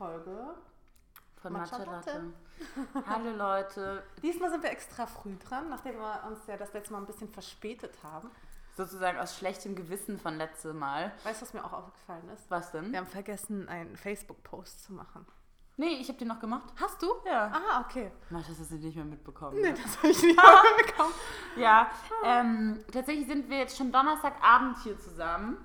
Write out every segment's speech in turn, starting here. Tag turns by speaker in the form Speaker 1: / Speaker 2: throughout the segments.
Speaker 1: Folge
Speaker 2: Von
Speaker 1: Matcha
Speaker 2: Matcha
Speaker 1: Latte.
Speaker 2: Latte. Hallo Leute.
Speaker 1: Diesmal sind wir extra früh dran, nachdem wir uns ja das letzte Mal ein bisschen verspätet haben.
Speaker 2: Sozusagen aus schlechtem Gewissen von letztem Mal.
Speaker 1: Weißt du, was mir auch aufgefallen ist?
Speaker 2: Was denn?
Speaker 1: Wir haben vergessen, einen Facebook-Post zu machen.
Speaker 2: Nee, ich habe den noch gemacht.
Speaker 1: Hast du?
Speaker 2: Ja.
Speaker 1: Ah, okay.
Speaker 2: Mach, das hast du nicht mehr mitbekommen.
Speaker 1: Nee, das habe ich nicht bekommen.
Speaker 2: Ja, ähm, tatsächlich sind wir jetzt schon Donnerstagabend hier zusammen.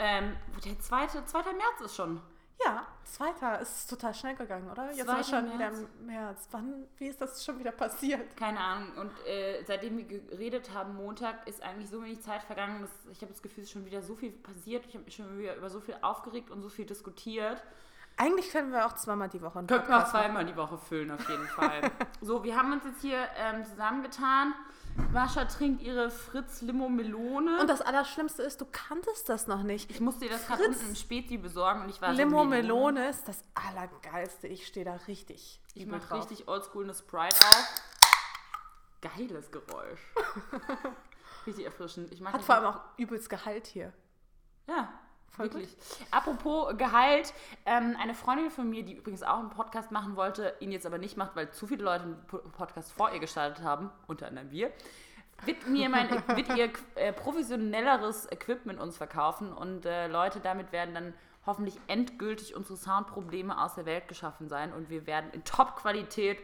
Speaker 2: Ähm, der zweite, 2. März ist schon.
Speaker 1: Ja, zweiter. Es ist total schnell gegangen, oder? Jetzt ist schon wieder
Speaker 2: März.
Speaker 1: im März. Wann, wie ist das schon wieder passiert?
Speaker 2: Keine Ahnung. Und äh, seitdem wir geredet haben, Montag, ist eigentlich so wenig Zeit vergangen. Dass ich habe das Gefühl, es ist schon wieder so viel passiert. Ich habe mich schon wieder über so viel aufgeregt und so viel diskutiert.
Speaker 1: Eigentlich können wir auch zweimal die Woche
Speaker 2: Könnten wir auch
Speaker 1: Podcast machen.
Speaker 2: zweimal die Woche füllen, auf jeden Fall. so, wir haben uns jetzt hier ähm, zusammengetan. Mascha trinkt ihre Fritz Limo Melone.
Speaker 1: Und das Allerschlimmste ist, du kanntest das noch nicht.
Speaker 2: ich musste ihr das gerade unten im Späti besorgen und ich war
Speaker 1: Limo
Speaker 2: so
Speaker 1: Melone ist das Allergeilste. Ich stehe da richtig.
Speaker 2: Ich mache richtig oldschool eine Sprite auf. Geiles Geräusch. richtig erfrischend. Ich mag
Speaker 1: Hat vor allem auch übelst Gehalt hier.
Speaker 2: Ja,
Speaker 1: Voll
Speaker 2: wirklich. Apropos Gehalt, ähm, eine Freundin von mir, die übrigens auch einen Podcast machen wollte, ihn jetzt aber nicht macht, weil zu viele Leute einen Po- Podcast vor ihr gestartet haben, unter anderem wir, wird mir mein, wird ihr äh, professionelleres Equipment uns verkaufen und äh, Leute damit werden dann hoffentlich endgültig unsere Soundprobleme aus der Welt geschaffen sein und wir werden in Top-Qualität, äh,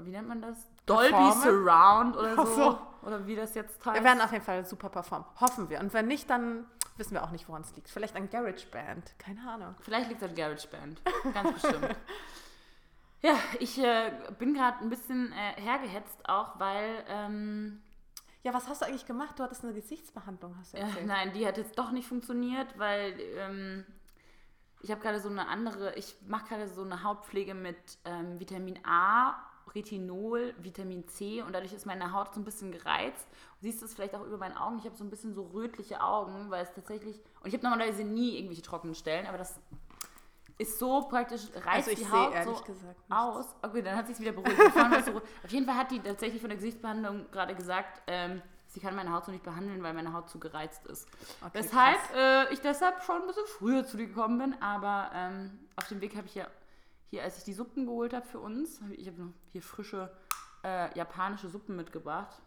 Speaker 2: wie nennt man das? Dolby
Speaker 1: Performen?
Speaker 2: Surround oder so.
Speaker 1: so.
Speaker 2: Oder wie das jetzt heißt.
Speaker 1: Wir werden auf jeden Fall super performen. Hoffen wir. Und wenn nicht, dann wissen wir auch nicht, woran es liegt. Vielleicht an GarageBand. Keine Ahnung.
Speaker 2: Vielleicht liegt es an GarageBand. Ganz bestimmt. Ja, ich äh, bin gerade ein bisschen äh, hergehetzt auch, weil, ähm,
Speaker 1: Ja, was hast du eigentlich gemacht? Du hattest eine Gesichtsbehandlung, hast du erzählt.
Speaker 2: nein, die hat jetzt doch nicht funktioniert, weil ähm, ich habe gerade so eine andere, ich mache gerade so eine Hautpflege mit ähm, Vitamin A, Retinol, Vitamin C und dadurch ist meine Haut so ein bisschen gereizt. Du siehst es vielleicht auch über meinen Augen, ich habe so ein bisschen so rötliche Augen, weil es tatsächlich, und ich habe normalerweise nie irgendwelche trockenen Stellen, aber das ist so praktisch, reizt
Speaker 1: Also
Speaker 2: die Haut so aus. Okay, dann hat sich wieder beruhigt. So, auf jeden Fall hat die tatsächlich von der Gesichtsbehandlung gerade gesagt, ähm, sie kann meine Haut so nicht behandeln, weil meine Haut zu gereizt ist.
Speaker 1: Okay,
Speaker 2: Weshalb äh, ich deshalb schon ein bisschen früher zu dir gekommen bin, aber ähm, auf dem Weg habe ich ja hier, als ich die Suppen geholt habe für uns, hab ich, habe noch hier frische äh, japanische Suppen mitgebracht.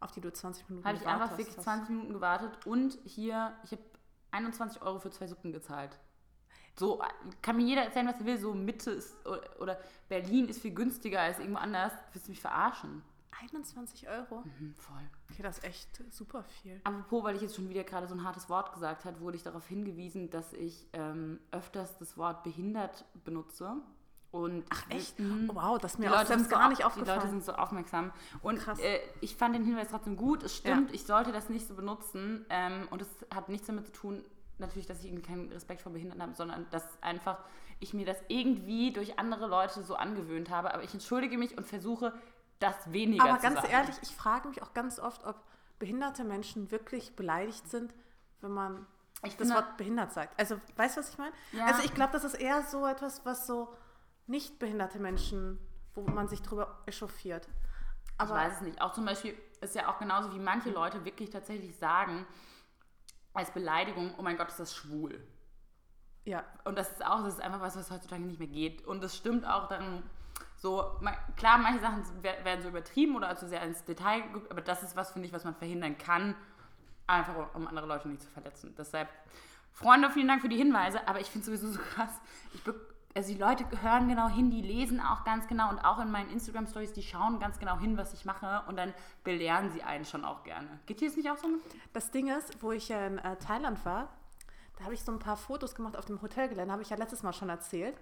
Speaker 1: Auf die du 20 Minuten
Speaker 2: Habe ich
Speaker 1: gewartet
Speaker 2: einfach wirklich
Speaker 1: hast.
Speaker 2: 20 Minuten gewartet und hier, ich habe 21 Euro für zwei Suppen gezahlt. So kann mir jeder erzählen, was er will. So Mitte ist oder Berlin ist viel günstiger als irgendwo anders. Willst du mich verarschen?
Speaker 1: 21 Euro?
Speaker 2: Hm, voll.
Speaker 1: Okay, das ist echt super viel.
Speaker 2: Apropos, weil ich jetzt schon wieder gerade so ein hartes Wort gesagt habe, wurde ich darauf hingewiesen, dass ich ähm, öfters das Wort behindert benutze. Und
Speaker 1: Ach echt?
Speaker 2: Mhm.
Speaker 1: Wow, das ist mir auch
Speaker 2: so
Speaker 1: gar
Speaker 2: auf-
Speaker 1: nicht
Speaker 2: die Leute
Speaker 1: aufgefallen.
Speaker 2: sind so aufmerksam. Und
Speaker 1: Krass.
Speaker 2: äh, ich fand den Hinweis trotzdem gut. Es stimmt, ich sollte das nicht so benutzen. Ähm, und es hat nichts damit zu tun, natürlich, dass ich irgendwie keinen Respekt vor Behinderten habe, sondern dass einfach ich mir das irgendwie durch andere Leute so angewöhnt habe. Aber ich entschuldige mich und versuche, das weniger
Speaker 1: Aber ganz
Speaker 2: sagen.
Speaker 1: ehrlich, ich frage mich auch ganz oft, ob behinderte Menschen wirklich beleidigt sind, wenn man
Speaker 2: Ich
Speaker 1: das
Speaker 2: finde-
Speaker 1: Wort behindert sagt. Also, weißt du, was ich meine?
Speaker 2: Ja.
Speaker 1: Also, ich glaube, das ist eher so etwas, was so nicht behinderte Menschen, wo man sich drüber echauffiert.
Speaker 2: Ich
Speaker 1: Aber
Speaker 2: weiß es nicht. Auch zum Beispiel ist ja auch genauso wie manche Leute wirklich tatsächlich sagen, als Beleidigung, oh mein Gott, ist das schwul.
Speaker 1: ja,
Speaker 2: Und das ist auch, das ist einfach was, was heutzutage nicht mehr geht. Und das stimmt auch daran, so, klar, manche Sachen wer- werden so übertrieben oder zu sehr ins Detail geguckt, aber das ist was, finde ich, was man verhindern kann, einfach um andere Leute nicht zu verletzen. Deshalb, Freunde, vielen Dank für die Hinweise, aber ich finde es sowieso so krass. Also die Leute hören genau hin, die lesen auch ganz genau und auch in meinen Instagram-Stories, die schauen ganz genau hin, was ich mache und dann belehren sie einen schon auch gerne. Geht dir das nicht auch so?
Speaker 1: das Ding ist, wo ich in äh, Thailand war, da habe ich so ein paar Fotos gemacht auf dem Hotelgelände, habe ich ja letztes Mal schon erzählt.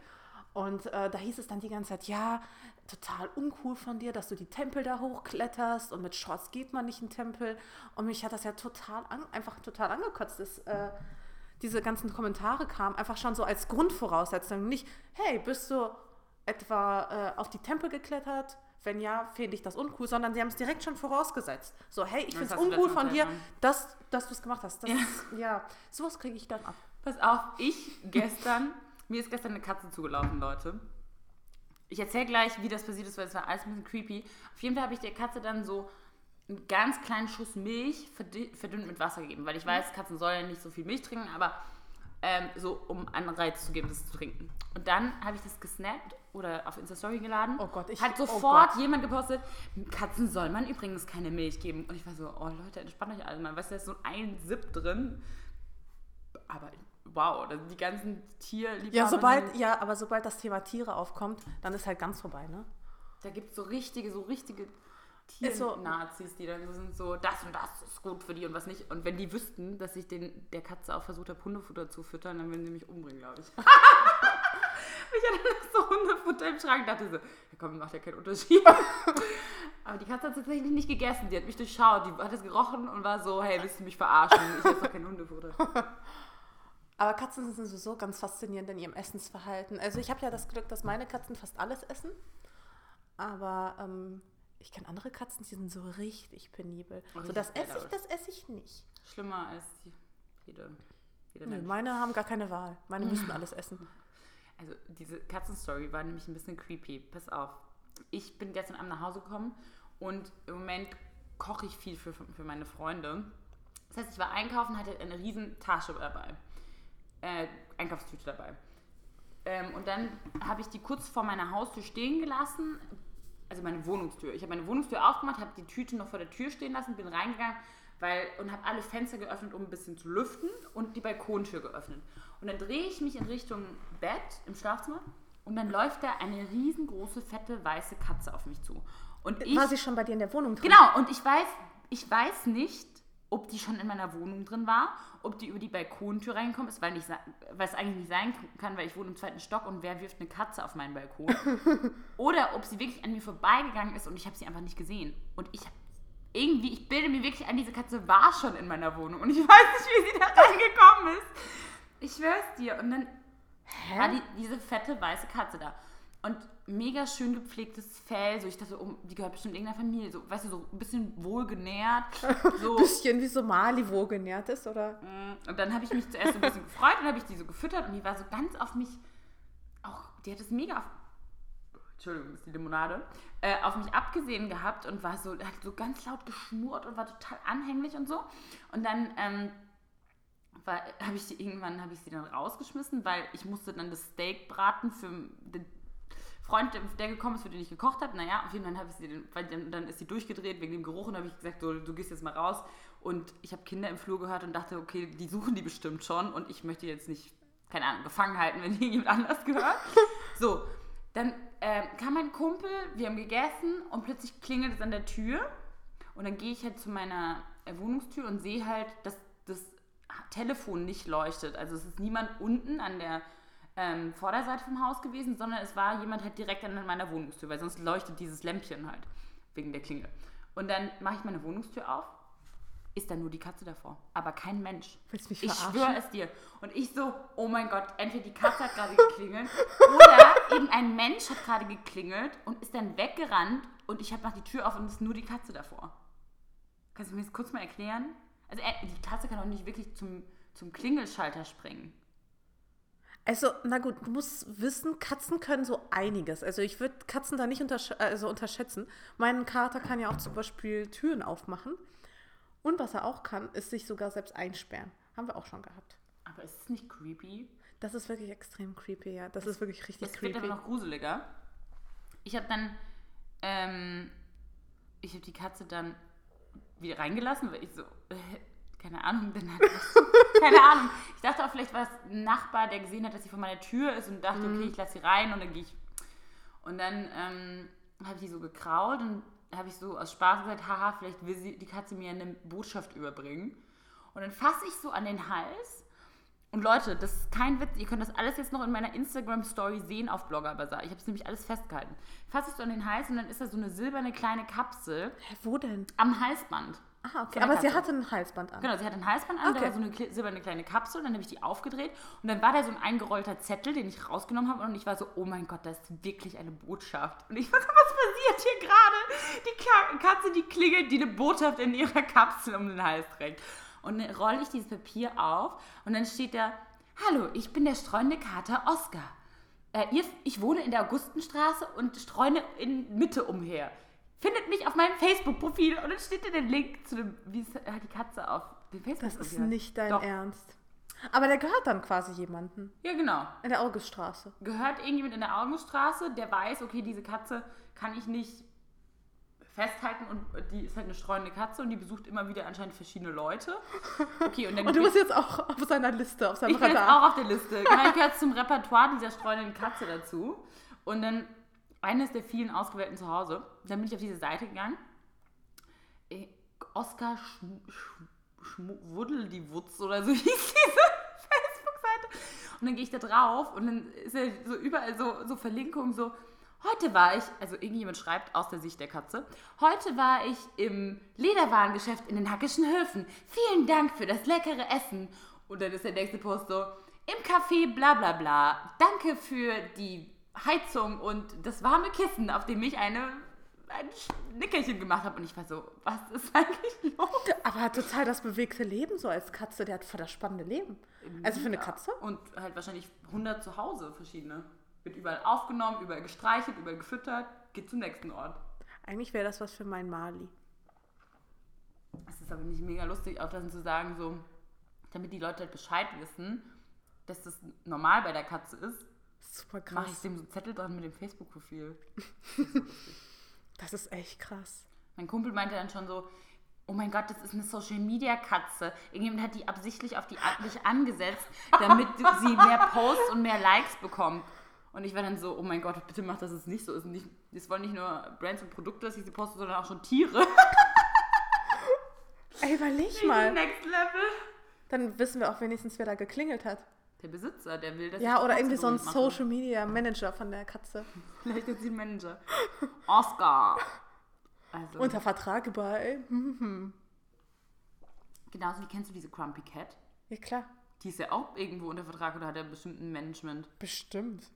Speaker 1: Und äh, da hieß es dann die ganze Zeit, ja, total uncool von dir, dass du die Tempel da hochkletterst und mit Shorts geht man nicht in den Tempel. Und mich hat das ja total an, einfach total angekotzt, dass äh, diese ganzen Kommentare kamen, einfach schon so als Grundvoraussetzung. Nicht, hey, bist du etwa äh, auf die Tempel geklettert? Wenn ja, finde ich das uncool, sondern sie haben es direkt schon vorausgesetzt. So, hey, ich finde es uncool von dir, dass, dass du es gemacht hast. Das
Speaker 2: Ja.
Speaker 1: Ist, ja, sowas kriege ich dann ab.
Speaker 2: Pass auf, ich gestern, mir ist gestern eine Katze zugelaufen, Leute. Ich erzähle gleich, wie das passiert ist, weil es war alles ein bisschen creepy. Auf jeden Fall habe ich der Katze dann so einen ganz kleinen Schuss Milch verdünnt mit Wasser gegeben, weil ich weiß, Katzen sollen nicht so viel Milch trinken, aber ähm, so um Anreiz zu geben, das zu trinken. Und dann habe ich das gesnappt oder auf Insta-Story geladen.
Speaker 1: Oh Gott, ich-
Speaker 2: Hat
Speaker 1: oh
Speaker 2: sofort
Speaker 1: Gott.
Speaker 2: jemand gepostet, Katzen soll man übrigens keine Milch geben. Und ich war so, oh Leute, entspannt euch alle mal. Weißt du, da ist so ein Sip drin. Aber wow, die ganzen Tierliebhaber.
Speaker 1: Ja, sobald, ja, aber sobald das Thema Tiere aufkommt, dann ist halt ganz vorbei, ne?
Speaker 2: Da gibt es so richtige, so richtige
Speaker 1: Ist so-
Speaker 2: Tier-Nazis, die dann so sind so, das und das ist gut für die und was nicht. Und wenn die wüssten, dass ich den, der Katze auch versucht habe, Hundefutter zu füttern, dann würden sie mich umbringen, glaube ich. ich hatte so Hundefutter im Schrank, dachte so, ja komm, macht ja keinen Unterschied. Aber die Katze hat tatsächlich nicht gegessen, die hat mich durchschaut, die hat es gerochen und war so, hey, willst du mich verarschen? Ich esse doch kein Hundefutter.
Speaker 1: Aber Katzen sind sowieso ganz faszinierend in ihrem Essensverhalten. Also ich habe ja das Glück, dass meine Katzen fast alles essen. Aber ähm, ich kenne andere Katzen, die sind so richtig penibel. So,
Speaker 2: Richtig
Speaker 1: das esse ich, das esse ich nicht.
Speaker 2: Schlimmer als die, jede,
Speaker 1: Nö,
Speaker 2: Mensch.
Speaker 1: meine haben gar keine Wahl. Meine müssen alles essen.
Speaker 2: Also diese Katzenstory war nämlich ein bisschen creepy. Pass auf. Ich bin gestern Abend nach Hause gekommen und im Moment koche ich viel für, für meine Freunde. Das heißt, ich war einkaufen, hatte eine riesen Tasche dabei. Äh, Einkaufstüte dabei. Ähm, und dann habe ich die kurz vor meiner Haustür stehen gelassen. Also meine Wohnungstür. Ich habe meine Wohnungstür aufgemacht, habe die Tüte noch vor der Tür stehen lassen, bin reingegangen weil, und habe alle Fenster geöffnet, um ein bisschen zu lüften und die Balkontür geöffnet. Und dann drehe ich mich in Richtung Bett im Schlafzimmer und dann läuft da eine riesengroße, fette, weiße Katze auf mich zu. Und ich,
Speaker 1: War sie schon bei dir in der Wohnung drin?
Speaker 2: Genau, und ich weiß, ich weiß nicht, ob die schon in meiner Wohnung drin war, ob die über die Balkontür reingekommen ist, weil, nicht, weil es eigentlich nicht sein kann, weil ich wohne im zweiten Stock und wer wirft eine Katze auf meinen Balkon? Oder ob sie wirklich an mir vorbeigegangen ist und ich habe sie einfach nicht gesehen. Und ich habe irgendwie, ich bilde mir wirklich an, diese Katze war schon in meiner Wohnung und ich weiß nicht, wie sie da reingekommen ist. Ich schwör's dir. Und dann war die, diese fette weiße Katze da. Und mega schön gepflegtes Fell. So, ich dachte, oh, die gehört bestimmt irgendeiner Familie. So, weißt du, so ein bisschen wohlgenährt. So.
Speaker 1: Bisschen wie so Mali, wo genährt ist, oder?
Speaker 2: Mm, Und dann habe ich mich zuerst so ein bisschen gefreut und habe ich die so gefüttert und die war so ganz auf mich, auch, die hat es mega auf, Entschuldigung, ist die Limonade, äh, auf mich abgesehen gehabt und war so, hat so ganz laut geschnurrt und war total anhänglich und so. Und dann ähm, habe ich die irgendwann, habe ich sie dann rausgeschmissen, weil ich musste dann das Steak braten für den Freund, der- gekommen ist, für den ich gekocht habe. Naja, auf jeden Fall habe ich sie, weil dann, ist sie durchgedreht wegen dem Geruch und habe ich gesagt, so, du gehst jetzt mal raus. Und ich habe Kinder im Flur gehört und dachte, okay, die suchen die bestimmt schon und ich möchte jetzt nicht, keine Ahnung, gefangen halten, wenn jemand anders gehört. So, dann äh, kam mein Kumpel, wir haben gegessen und plötzlich klingelt es an der Tür und dann gehe ich halt zu meiner äh, Wohnungstür und sehe halt, dass das Telefon nicht leuchtet. Also es ist niemand unten an der ähm, Vorderseite vom Haus gewesen, sondern es war jemand halt direkt an meiner Wohnungstür, weil sonst leuchtet dieses Lämpchen halt wegen der Klingel. Und dann mache ich meine Wohnungstür auf, ist da nur die Katze davor, aber kein Mensch.
Speaker 1: Willst du mich
Speaker 2: Ich
Speaker 1: verarschen?
Speaker 2: schwöre es dir. Und ich so, oh mein Gott, entweder die Katze hat gerade geklingelt oder irgendein Mensch hat gerade geklingelt und ist dann weggerannt und ich habe nach die Tür auf und es ist nur die Katze davor. Kannst du mir das kurz mal erklären? Also äh, die Katze kann auch nicht wirklich zum, zum Klingelschalter springen.
Speaker 1: Also, na gut, du musst wissen, Katzen können so einiges. Also ich würde Katzen da nicht untersch also unterschätzen. Mein Kater kann ja auch zum Beispiel Türen aufmachen. Und was er auch kann, ist sich sogar selbst einsperren. Haben wir auch schon gehabt.
Speaker 2: Aber ist es nicht creepy?
Speaker 1: Das ist wirklich extrem creepy, ja. Das ist wirklich richtig
Speaker 2: wird
Speaker 1: creepy.
Speaker 2: aber noch gruseliger. Ich habe dann, ähm, ich habe die Katze dann wieder reingelassen, weil ich so, keine Ahnung, dann hat keine Ahnung. Ich dachte auch, vielleicht war es ein Nachbar, der gesehen hat, dass sie vor meiner Tür ist und dachte,
Speaker 1: Mhm.
Speaker 2: okay, ich lasse sie rein und dann gehe ich. Und dann ähm, habe ich die so gekrault und habe ich so aus Spaß gesagt, haha, vielleicht will sie, die Katze mir eine Botschaft überbringen. Und dann fasse ich so an den Hals und Leute, das ist kein Witz, ihr könnt das alles jetzt noch in meiner Instagram-Story sehen auf Blogger Bazaar. Ich habe es nämlich alles festgehalten. Fass ich so an den Hals und dann ist da so eine silberne kleine Kapsel
Speaker 1: Hä, wo denn?
Speaker 2: am Halsband.
Speaker 1: Ah, okay. Aber sie
Speaker 2: Katze.
Speaker 1: hatte ein Halsband an.
Speaker 2: Genau, sie hat ein Halsband an, da
Speaker 1: Okay.
Speaker 2: war so eine silberne kleine Kapsel, dann habe ich die aufgedreht und dann war da so ein eingerollter Zettel, den ich rausgenommen habe und ich war so, oh mein Gott, das ist wirklich eine Botschaft. Und ich war so, was passiert hier gerade? Die Ka Katze, die klingelt, die eine Botschaft in ihrer Kapsel um den Hals trägt. Und dann rolle ich dieses Papier auf und dann steht da, hallo, ich bin der streunende Kater Oskar. Äh, ich wohne in der Augustenstraße und streune in Mitte umher. Findet mich auf meinem Facebook-Profil und dann steht da der Link zu dem, wie es halt die Katze auf dem
Speaker 1: Das
Speaker 2: Facebook-Profil
Speaker 1: ist
Speaker 2: hat.
Speaker 1: nicht dein
Speaker 2: Doch.
Speaker 1: Ernst. Aber der gehört dann quasi jemanden
Speaker 2: Ja, genau.
Speaker 1: in der Auguststraße.
Speaker 2: Gehört irgendjemand in der Augenstraße, der weiß, okay, diese Katze kann ich nicht festhalten und die ist halt eine streunende Katze und die besucht immer wieder anscheinend verschiedene Leute. Okay, und dann
Speaker 1: Und du bist jetzt auch auf seiner Liste, auf seinem
Speaker 2: Ich bin jetzt
Speaker 1: Radar.
Speaker 2: auch auf der Liste. Genau, ich gehöre zum Repertoire dieser streunenden Katze dazu. Und dann eines der vielen ausgewählten Zuhause. Dann bin ich auf diese Seite gegangen. Äh, Oskar Schm Schm Schmuddel die Wutz oder so hieß diese Facebook-Seite. Und dann gehe ich da drauf und dann ist ja so überall so, so Verlinkungen so. Heute war ich, also irgendjemand schreibt aus der Sicht der Katze, heute war ich im Lederwarengeschäft in den Hackischen Höfen. Vielen Dank für das leckere Essen. Und dann ist der nächste Post so, im Café bla bla bla. Danke für die Heizung und das warme Kissen, auf dem ich eine, ein Nickerchen gemacht habe. Und ich war so, was ist eigentlich los?
Speaker 1: Aber total das bewegte Leben so als Katze. Der hat voll das spannende Leben. Also für eine Katze?
Speaker 2: Und halt wahrscheinlich 100 zu Hause verschiedene. Wird überall aufgenommen, überall gestreichelt, überall gefüttert, geht zum nächsten Ort.
Speaker 1: Eigentlich wäre das was für meinen Mali.
Speaker 2: Es ist aber nicht mega lustig, auch dann zu sagen, so, damit die Leute halt Bescheid wissen, dass das normal bei der Katze ist,
Speaker 1: Super
Speaker 2: mache ich
Speaker 1: krass.
Speaker 2: dem so einen Zettel dran mit dem Facebook-Profil.
Speaker 1: Das ist echt krass.
Speaker 2: Mein Kumpel meinte dann schon so, oh mein Gott, das ist eine Social-Media-Katze. Irgendjemand hat die absichtlich auf die An- dich angesetzt, damit sie mehr Posts und mehr Likes bekommt. Und ich war dann so, oh mein Gott, bitte mach, dass es nicht so ist. Nicht, es wollen nicht nur Brands und Produkte, dass ich sie poste, sondern auch schon Tiere.
Speaker 1: Ey, überleg mal.
Speaker 2: Next Level.
Speaker 1: Dann wissen wir auch wenigstens, wer da geklingelt hat.
Speaker 2: Der Besitzer, der will, dass
Speaker 1: Ja, oder irgendwie so ein
Speaker 2: Posts berühmt mache.
Speaker 1: Social Media Manager von der Katze.
Speaker 2: Vielleicht ist sie ein Manager. Oscar. Also,
Speaker 1: Unter Vertrag bei.
Speaker 2: genauso wie kennst du diese Crumpy Cat?
Speaker 1: Ja, klar.
Speaker 2: Die ist ja auch irgendwo unter Vertrag oder hat ja bestimmt ein Management.
Speaker 1: Bestimmt.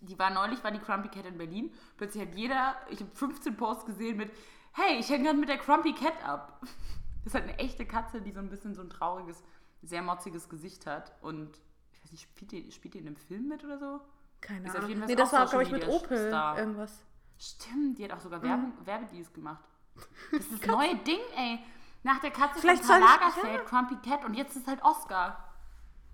Speaker 2: Die war neulich, war die Crumpy Cat in Berlin. Plötzlich hat jeder, ich habe 15 Posts gesehen mit, hey, ich hänge gerade mit der Crumpy Cat ab. Das ist halt eine echte Katze, die so ein bisschen so ein trauriges, sehr motziges Gesicht hat. Und weiß nicht, spielt die, spielt die in einem Film mit oder so?
Speaker 1: Keine
Speaker 2: Ist
Speaker 1: Ahnung. Nee, das war, glaube ich, mit Opel
Speaker 2: Star.
Speaker 1: irgendwas.
Speaker 2: Stimmt, die hat auch sogar Werbung, Werbedeals gemacht. Das ist das neue Ding, ey. Nach der Katze
Speaker 1: Vielleicht
Speaker 2: von Lagerfeld, Crumpy Cat und jetzt ist halt Oscar.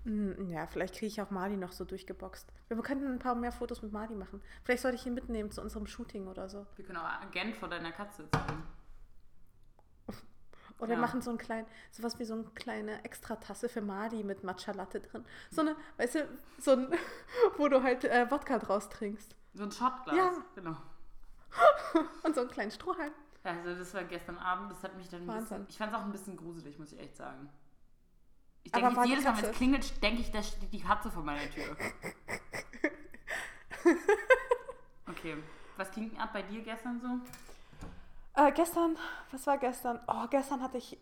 Speaker 1: Hm, Ja, vielleicht kriege ich auch Mali noch so durchgeboxt. Wir könnten ein paar mehr Fotos mit Mali machen. Vielleicht sollte ich ihn mitnehmen zu unserem Shooting oder so.
Speaker 2: Wir können auch Agent vor deiner Katze sein.
Speaker 1: Oder
Speaker 2: Ja.
Speaker 1: wir machen so ein klein, sowas wie so eine kleine Extratasse für Mali mit Matcha Latte drin. So eine, weißt du, so ein, wo du halt äh, Wodka draus trinkst.
Speaker 2: So ein Shotglas.
Speaker 1: Ja.
Speaker 2: Genau.
Speaker 1: Und so einen kleinen Strohhalm.
Speaker 2: Also das war gestern Abend, das hat mich dann ein
Speaker 1: Wahnsinn.
Speaker 2: bisschen, ich fand es auch ein bisschen gruselig, muss ich echt sagen. Ich denke jetzt jedes Mal, wenn
Speaker 1: Katze-
Speaker 2: es klingelt, denke ich, da steht die Katze vor meiner Tür. Okay, was ging ab bei dir gestern so?
Speaker 1: Äh, gestern, was war gestern? Oh, gestern hatte ich,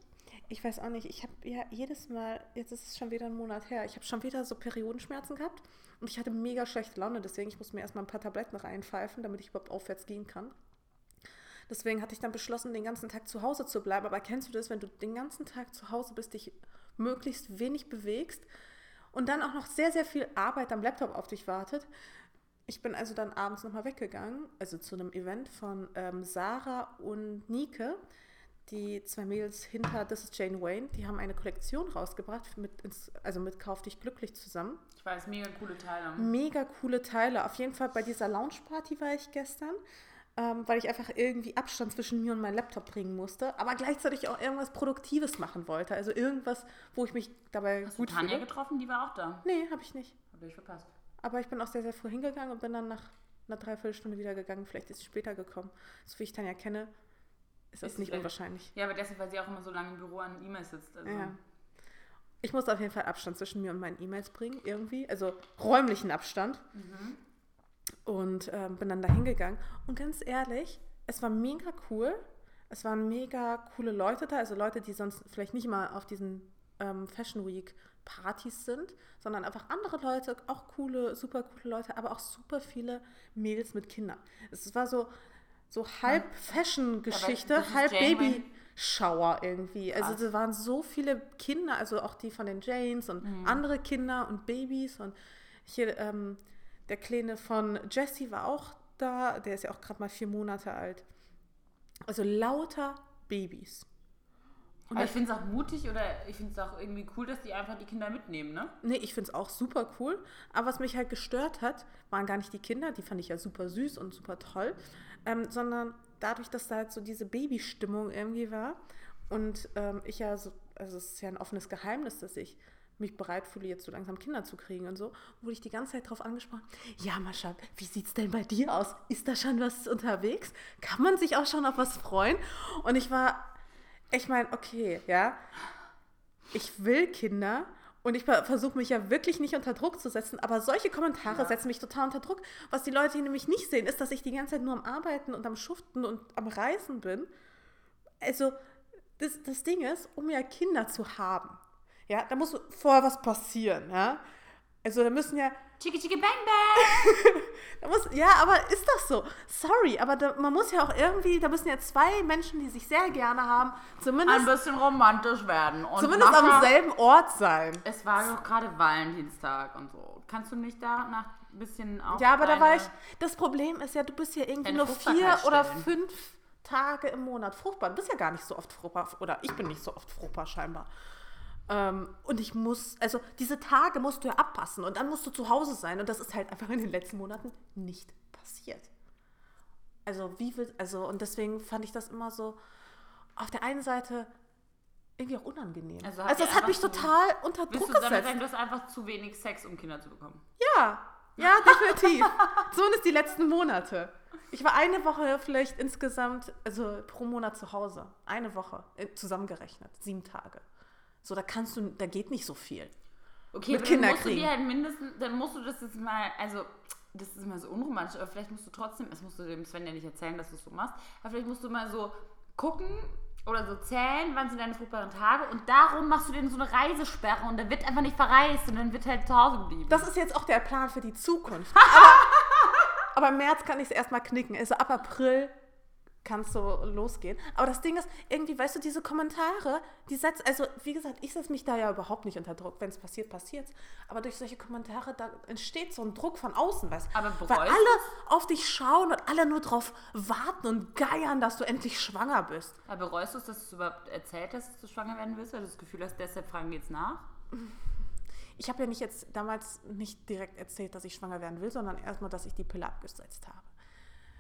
Speaker 1: ich weiß auch nicht, ich habe ja jedes Mal, jetzt ist es schon wieder ein Monat her, ich habe schon wieder so Periodenschmerzen gehabt und ich hatte mega schlechte Laune, deswegen ich musste mir erstmal ein paar Tabletten reinpfeifen, damit ich überhaupt aufwärts gehen kann. Deswegen hatte ich dann beschlossen, den ganzen Tag zu Hause zu bleiben. Aber kennst du das, wenn du den ganzen Tag zu Hause bist, dich möglichst wenig bewegst und dann auch noch sehr, sehr viel Arbeit am Laptop auf dich wartet? Ich bin also dann abends nochmal weggegangen, also zu einem Event von ähm, Sarah und Nike, die zwei Mädels hinter This is Jane Wayne. Die haben eine Kollektion rausgebracht, mit ins, also mit Kauf dich glücklich zusammen.
Speaker 2: Ich weiß, mega coole Teile.
Speaker 1: Mega coole Teile. Auf jeden Fall bei dieser Lounge-Party war ich gestern, ähm, weil ich einfach irgendwie Abstand zwischen mir und meinem Laptop bringen musste, aber gleichzeitig auch irgendwas Produktives machen wollte. Also irgendwas, wo ich mich dabei
Speaker 2: Hast du
Speaker 1: gut
Speaker 2: Tanja
Speaker 1: fühle.
Speaker 2: getroffen? Die war auch da.
Speaker 1: Nee, habe ich nicht.
Speaker 2: Hab ich verpasst.
Speaker 1: Aber ich bin auch sehr, sehr früh hingegangen und bin dann nach einer Dreiviertelstunde wieder gegangen. Vielleicht ist sie später gekommen. So wie ich Tanja kenne, ist das
Speaker 2: Ist
Speaker 1: nicht
Speaker 2: sie-
Speaker 1: unwahrscheinlich.
Speaker 2: Ja, aber deshalb, weil sie auch immer so lange im Büro an E-Mails sitzt. Also.
Speaker 1: Ja. Ich muss auf jeden Fall Abstand zwischen mir und meinen E-Mails bringen, irgendwie. Also räumlichen Abstand. Und ähm, bin dann da hingegangen. Und ganz ehrlich, es war mega cool. Es waren mega coole Leute da. Also Leute, die sonst vielleicht nicht mal auf diesen ähm, Fashion Week Partys sind, sondern einfach andere Leute, auch coole, super coole Leute, aber auch super viele Mädels mit Kindern. Es war so, so halb Fashion-Geschichte, halb
Speaker 2: Janeway.
Speaker 1: Baby. Shower irgendwie. Also da waren so viele Kinder, also auch die von den Janes und
Speaker 2: Mhm.
Speaker 1: andere Kinder und Babys und hier ähm, der Kleine von Jesse war auch da, der ist ja auch gerade mal vier Monate alt. Also lauter Babys.
Speaker 2: Aber ich finde es auch mutig oder ich finde es auch irgendwie cool, dass die einfach die Kinder mitnehmen, ne?
Speaker 1: Nee, ich finde es auch super cool. Aber was mich halt gestört hat, waren gar nicht die Kinder, die fand ich ja super süß und super toll, ähm, sondern dadurch, dass da halt so diese Babystimmung irgendwie war und ähm, ich ja so, also es ist ja ein offenes Geheimnis, dass ich mich bereit fühle, jetzt so langsam Kinder zu kriegen und so, wurde ich die ganze Zeit drauf angesprochen. Ja, Mascha, wie sieht's denn bei dir aus? Ist da schon was unterwegs? Kann man sich auch schon auf was freuen? Und ich war, ich meine, okay, ja, ich will Kinder und ich versuche mich ja wirklich nicht unter Druck zu setzen, aber solche Kommentare
Speaker 2: Ja.
Speaker 1: setzen mich total unter Druck. Was die Leute hier nämlich nicht sehen, ist, dass ich die ganze Zeit nur am Arbeiten und am Schuften und am Reisen bin. Also, das, das Ding ist, um ja Kinder zu haben, ja, da muss vorher was passieren, ja. Also, da müssen ja,
Speaker 2: Chicki chicki bang bang!
Speaker 1: da muss, ja, aber ist das so? Sorry, aber da, man muss ja auch irgendwie, da müssen ja zwei Menschen, die sich sehr gerne haben, zumindest,
Speaker 2: Ein bisschen romantisch werden. Und
Speaker 1: zumindest
Speaker 2: Mascha-
Speaker 1: am selben Ort sein.
Speaker 2: Es war doch gerade Valentinstag und so. Kannst du nicht da nach ein bisschen auch.
Speaker 1: Ja, aber da war ich. Das Problem ist ja, du bist ja irgendwie nur vier oder fünf Tage im Monat fruchtbar. Du bist ja gar nicht so oft fruchtbar. Oder ich bin nicht so oft fruchtbar scheinbar. Ähm, und ich muss, also diese Tage musst du ja abpassen und dann musst du zu Hause sein. Und das ist halt einfach in den letzten Monaten nicht passiert. Also wie will, also und deswegen fand ich das immer so auf der einen Seite irgendwie auch unangenehm.
Speaker 2: Also
Speaker 1: Also, es hat mich
Speaker 2: so-
Speaker 1: total unter Druck gesetzt.
Speaker 2: sagen, du hast einfach zu wenig Sex, um Kinder zu bekommen?
Speaker 1: Ja, ja, definitiv. Zumindest die letzten Monate. Ich war eine Woche vielleicht insgesamt, also pro Monat zu Hause. Eine Woche äh, zusammengerechnet, sieben Tage. So, da kannst du, da geht nicht so viel.
Speaker 2: Okay,
Speaker 1: Mit Kinder
Speaker 2: dann musst du dir halt mindestens, dann musst du das jetzt mal, also das ist immer so unromantisch, aber vielleicht musst du trotzdem, das musst du dem Sven ja nicht erzählen, dass du es so machst, aber vielleicht musst du mal so gucken oder so zählen, wann sind deine fruchtbaren Tage und darum machst du denen so eine Reisesperre und der wird einfach nicht verreist und dann wird halt zu Hause geblieben.
Speaker 1: Das ist jetzt auch der Plan für die Zukunft. Aber, aber im März kann ich es erstmal knicken. Also ab April kann es so losgehen. Aber das Ding ist, irgendwie, weißt du, diese Kommentare, die setzt, also wie gesagt, ich setze mich da ja überhaupt nicht unter Druck. Wenn es passiert, passiert Aber durch solche Kommentare, da entsteht so ein Druck von außen, weißt du?
Speaker 2: Aber
Speaker 1: Weil
Speaker 2: bereust
Speaker 1: alle auf dich schauen und alle nur drauf warten und geiern, dass du endlich schwanger bist.
Speaker 2: aber bereust du es, dass du überhaupt erzählt hast, dass du schwanger werden willst, weil du das Gefühl hast, deshalb fragen die jetzt nach?
Speaker 1: Ich habe ja nicht jetzt damals nicht direkt erzählt, dass ich schwanger werden will, sondern erstmal, dass ich die Pille abgesetzt habe.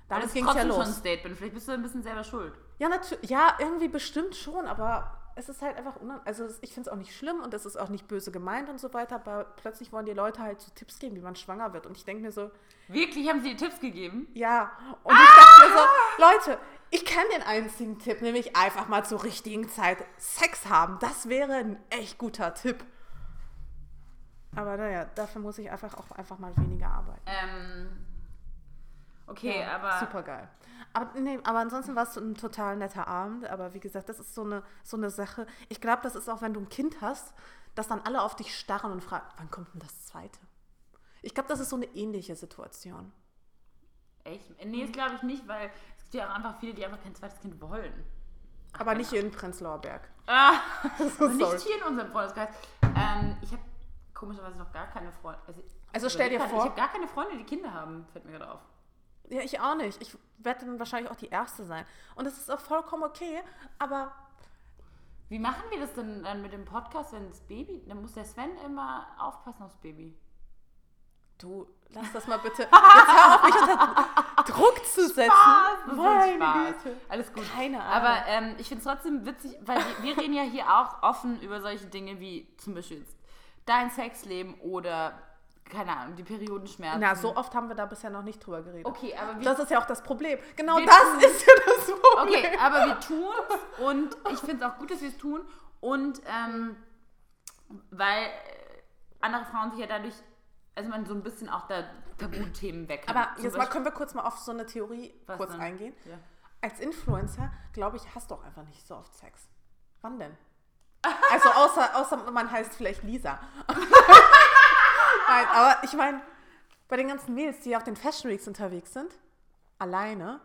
Speaker 1: Damit ging es ja los.
Speaker 2: schon ein Statement. Vielleicht bist du ein bisschen selber schuld.
Speaker 1: Ja, natürlich. Ja, irgendwie bestimmt schon, aber es ist halt einfach unan Also ich finde es auch nicht schlimm und es ist auch nicht böse gemeint und so weiter, aber plötzlich wollen die Leute halt so Tipps geben, wie man schwanger wird. Und ich denke mir so,
Speaker 2: Wirklich, haben sie dir Tipps gegeben?
Speaker 1: ja. Und ich dachte mir so, Leute, ich kenne den einzigen Tipp, nämlich einfach mal zur richtigen Zeit Sex haben. Das wäre ein echt guter Tipp. Aber naja, dafür muss ich einfach auch einfach mal weniger arbeiten.
Speaker 2: Ähm, okay, aber
Speaker 1: Super geil. Aber, nee, aber ansonsten war es so ein total netter Abend. Aber wie gesagt, das ist so eine, so eine Sache. Ich glaube, das ist auch, wenn du ein Kind hast, dass dann alle auf dich starren und fragen, wann kommt denn das zweite? Ich glaube, das ist so eine ähnliche Situation.
Speaker 2: echt? Nee, das glaube ich nicht, weil es gibt ja auch einfach viele, die einfach kein zweites Kind wollen.
Speaker 1: Aber nicht hier in Prenzlauer Berg.
Speaker 2: Ah,
Speaker 1: So,
Speaker 2: aber
Speaker 1: sorry.
Speaker 2: nicht hier in unserem Freundeskreis. Ähm, ich habe komischerweise noch gar keine Freunde. Also,
Speaker 1: Also stell dir
Speaker 2: ich
Speaker 1: vor-
Speaker 2: habe gar keine Freunde, die Kinder haben, fällt mir gerade auf.
Speaker 1: Ja, ich auch nicht. Ich werde dann wahrscheinlich auch die Erste sein. Und das ist auch vollkommen okay. Aber
Speaker 2: Wie machen wir das denn dann mit dem Podcast, wenn das Baby, dann muss der Sven immer aufpassen aufs Baby.
Speaker 1: du, lass das mal bitte. Jetzt hör auf, mich unter Druck zu setzen.
Speaker 2: ist
Speaker 1: Meine
Speaker 2: Spaß.
Speaker 1: Güte.
Speaker 2: Alles gut.
Speaker 1: Keine Ahnung.
Speaker 2: Aber ähm, ich finde es trotzdem witzig, weil wir, wir reden ja hier auch offen über solche Dinge wie zum Beispiel jetzt dein Sexleben oder, keine Ahnung, die Periodenschmerzen.
Speaker 1: Na, so oft haben wir da bisher noch nicht drüber geredet.
Speaker 2: Okay, aber wir,
Speaker 1: Das ist ja auch das Problem. Genau das
Speaker 2: tun-
Speaker 1: ist ja das Problem.
Speaker 2: okay, aber wir tun und ich finde es auch gut, dass wir es tun und ähm, weil äh, andere Frauen sich ja dadurch, also man so ein bisschen auch da Tabuthemen weg
Speaker 1: Aber jetzt mal
Speaker 2: Beispiel-
Speaker 1: können wir kurz mal auf so eine Theorie kurz
Speaker 2: denn?
Speaker 1: eingehen.
Speaker 2: Ja.
Speaker 1: Als Influencer, glaube ich, hast du auch einfach nicht so oft Sex. Wann denn? Also außer, außer man heißt vielleicht Lisa. Nein, aber ich meine, bei den ganzen Mädels, die auf den Fashion Weeks unterwegs sind, alleine,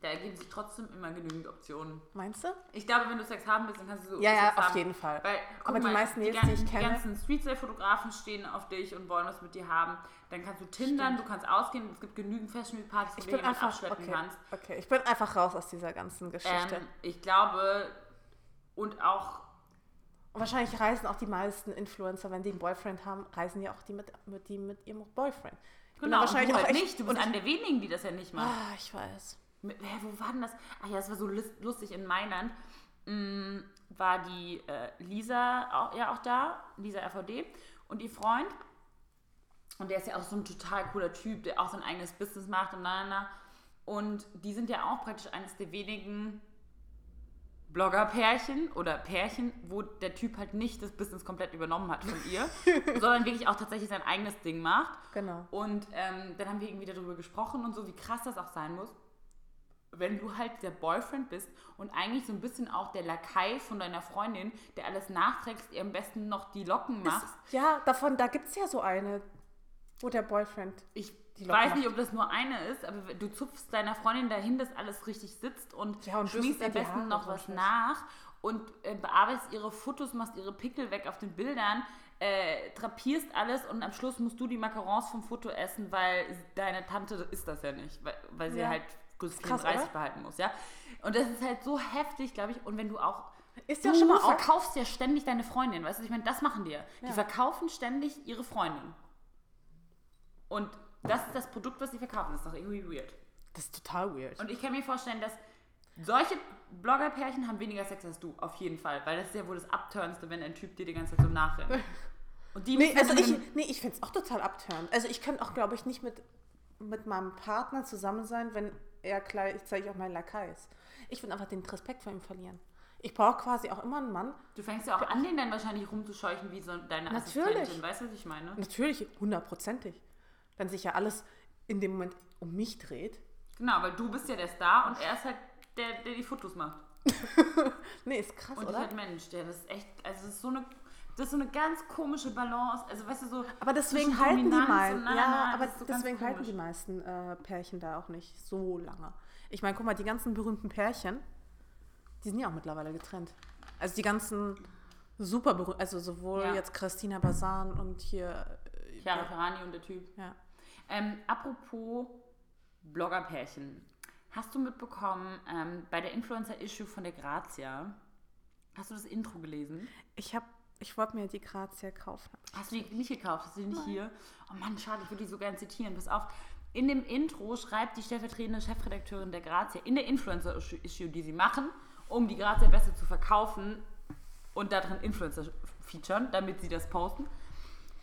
Speaker 2: Da ergeben sich trotzdem immer genügend Optionen.
Speaker 1: meinst du?
Speaker 2: Ich glaube, wenn du Sex haben willst, dann kannst du so
Speaker 1: Ja, ja,
Speaker 2: Sex
Speaker 1: auf
Speaker 2: haben.
Speaker 1: jeden Fall.
Speaker 2: Weil,
Speaker 1: Aber die
Speaker 2: mal,
Speaker 1: meisten Mädels,
Speaker 2: gan-
Speaker 1: die ich kenne-
Speaker 2: Die ganzen Streetstyle-Fotografen stehen auf dich und wollen was mit dir haben. Dann kannst du tindern, du kannst ausgehen. Es gibt genügend Fashion Week Partys,
Speaker 1: Ich
Speaker 2: du
Speaker 1: einfach,
Speaker 2: abschleppen
Speaker 1: okay,
Speaker 2: kannst.
Speaker 1: okay, ich bin einfach raus aus dieser ganzen Geschichte.
Speaker 2: Ähm, ich glaube, und auch
Speaker 1: wahrscheinlich reisen auch die meisten Influencer, wenn die einen Boyfriend haben, reisen ja auch die mit, mit, die mit ihrem Boyfriend. Ich
Speaker 2: genau, du halt
Speaker 1: echt-
Speaker 2: nicht. Du bist
Speaker 1: und
Speaker 2: einer der wenigen, die das ja nicht macht.
Speaker 1: Ah, ich weiß.
Speaker 2: Mit, hä, wo war denn das? Ach ja, das war so lus- lustig in Mailand. Mm, war die äh, Lisa auch, ja auch da, Lisa RVD und ihr Freund. Und der ist ja auch so ein total cooler Typ, der auch sein eigenes Business macht und na, na, na. Und die sind ja auch praktisch eines der wenigen Blogger-Pärchen oder Pärchen, wo der Typ halt nicht das Business komplett übernommen hat von ihr, sondern wirklich auch tatsächlich sein eigenes Ding macht.
Speaker 1: Genau.
Speaker 2: Und ähm, dann haben wir irgendwie darüber gesprochen und so, wie krass das auch sein muss, wenn du halt der Boyfriend bist und eigentlich so ein bisschen auch der Lakai von deiner Freundin, der alles nachträgst, ihr am besten noch die Locken machst.
Speaker 1: Ja, davon, da gibt es ja so eine, wo der Boyfriend.
Speaker 2: Ich weiß nicht, ob das nur eine ist, aber du zupfst deiner Freundin dahin, dass alles richtig sitzt und,
Speaker 1: Ja, und bürstet
Speaker 2: am besten noch was nach und äh, bearbeitest ihre Fotos, machst ihre Pickel weg auf den Bildern, äh, trapierst alles und am Schluss musst du die Macarons vom Foto essen, weil deine Tante ist das ja nicht, weil, weil sie
Speaker 1: Ja.
Speaker 2: halt
Speaker 1: krass,
Speaker 2: 34
Speaker 1: oder?
Speaker 2: behalten muss, ja. Und das ist halt so heftig, glaube ich. Und wenn du auch
Speaker 1: Ist ja schon mal auch.
Speaker 2: verkaufst ja ständig deine Freundin, weißt du? Ich meine, das machen die ja. Die verkaufen ständig ihre Freundin. Und das ist das Produkt, was sie verkaufen. Das ist doch irgendwie weird.
Speaker 1: Das ist total weird.
Speaker 2: Und ich kann mir vorstellen, dass solche Blogger-Pärchen haben weniger Sex als du, auf jeden Fall. Weil das ist ja wohl das Abturnste, wenn ein Typ dir die ganze Zeit so nachrennt. Und die
Speaker 1: Nee, also ich, nee, ich finde es auch total abtörend. Also ich könnte auch, glaube ich, nicht mit, mit meinem Partner zusammen sein, wenn er gleichzeitig auch mein Lakai ist. Ich würde einfach den Respekt vor ihm verlieren. Ich brauche quasi auch immer einen Mann.
Speaker 2: Du fängst ja auch an, den dann wahrscheinlich rumzuscheuchen wie so deine
Speaker 1: Natürlich.
Speaker 2: Assistentin. Weißt du, was ich meine?
Speaker 1: Natürlich, hundertprozentig. Wenn sich ja alles in dem Moment um mich dreht.
Speaker 2: Genau, weil du bist ja der Star und er ist halt der, der die Fotos macht.
Speaker 1: Nee, ist krass,
Speaker 2: Und
Speaker 1: oder?
Speaker 2: halt Mensch, der das ist echt, also das ist so eine, das ist so eine ganz komische Balance. Also weißt du so.
Speaker 1: Aber deswegen halten die meisten,
Speaker 2: und
Speaker 1: ja, aber
Speaker 2: so
Speaker 1: deswegen halten die meisten äh, Pärchen da auch nicht so lange. Ich meine, guck mal, die ganzen berühmten Pärchen, die sind ja auch mittlerweile getrennt. Also die ganzen super berühmten, also sowohl
Speaker 2: Ja.
Speaker 1: jetzt Christina Basan und hier, äh,
Speaker 2: Chiara Ferrani und der Typ.
Speaker 1: ja.
Speaker 2: Ähm, apropos Bloggerpärchen. Hast du mitbekommen, ähm, bei der Influencer-Issue von der Grazia, hast du das Intro gelesen?
Speaker 1: Ich habe, ich wollte mir die Grazia kaufen.
Speaker 2: Hast du die nicht gekauft? Hast du die nicht hier? Oh Mann, schade, ich würde die so gerne zitieren. Pass auf. In dem Intro schreibt die stellvertretende Chefredakteurin der Grazia in der Influencer-Issue, die sie machen, um die Grazia besser zu verkaufen und darin Influencer featuren, damit sie das posten.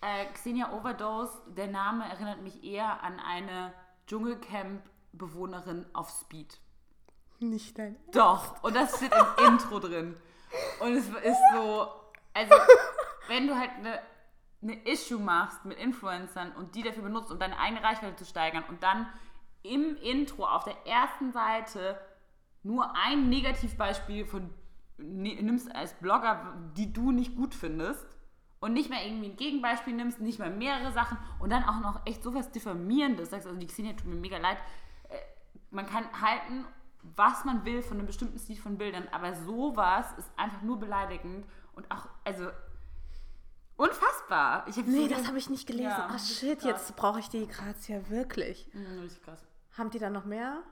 Speaker 2: Äh, Xenia Overdose, der Name erinnert mich eher an eine Dschungelcamp-Bewohnerin auf Speed.
Speaker 1: Nicht dein.
Speaker 2: Doch, und das steht im Intro drin. Und es ist so, also wenn du halt eine, eine Issue machst mit Influencern und die dafür benutzt, um deine eigene Reichweite zu steigern und dann im Intro auf der ersten Seite nur ein Negativbeispiel von nimmst als Blogger, die du nicht gut findest und nicht mehr irgendwie ein Gegenbeispiel nimmst, nicht mehr mehrere Sachen und dann auch noch echt sowas diffamierendes sagst, also die Xenia tut mir mega leid, Äh, man kann halten, was man will von einem bestimmten Stil von Bildern, aber sowas ist einfach nur beleidigend und auch, also unfassbar. Ich
Speaker 1: Nee,
Speaker 2: so
Speaker 1: das habe ich nicht gelesen.
Speaker 2: Ja,
Speaker 1: Ach shit, jetzt brauche ich die Grazia wirklich.
Speaker 2: Mhm, richtig krass.
Speaker 1: Haben die da noch mehr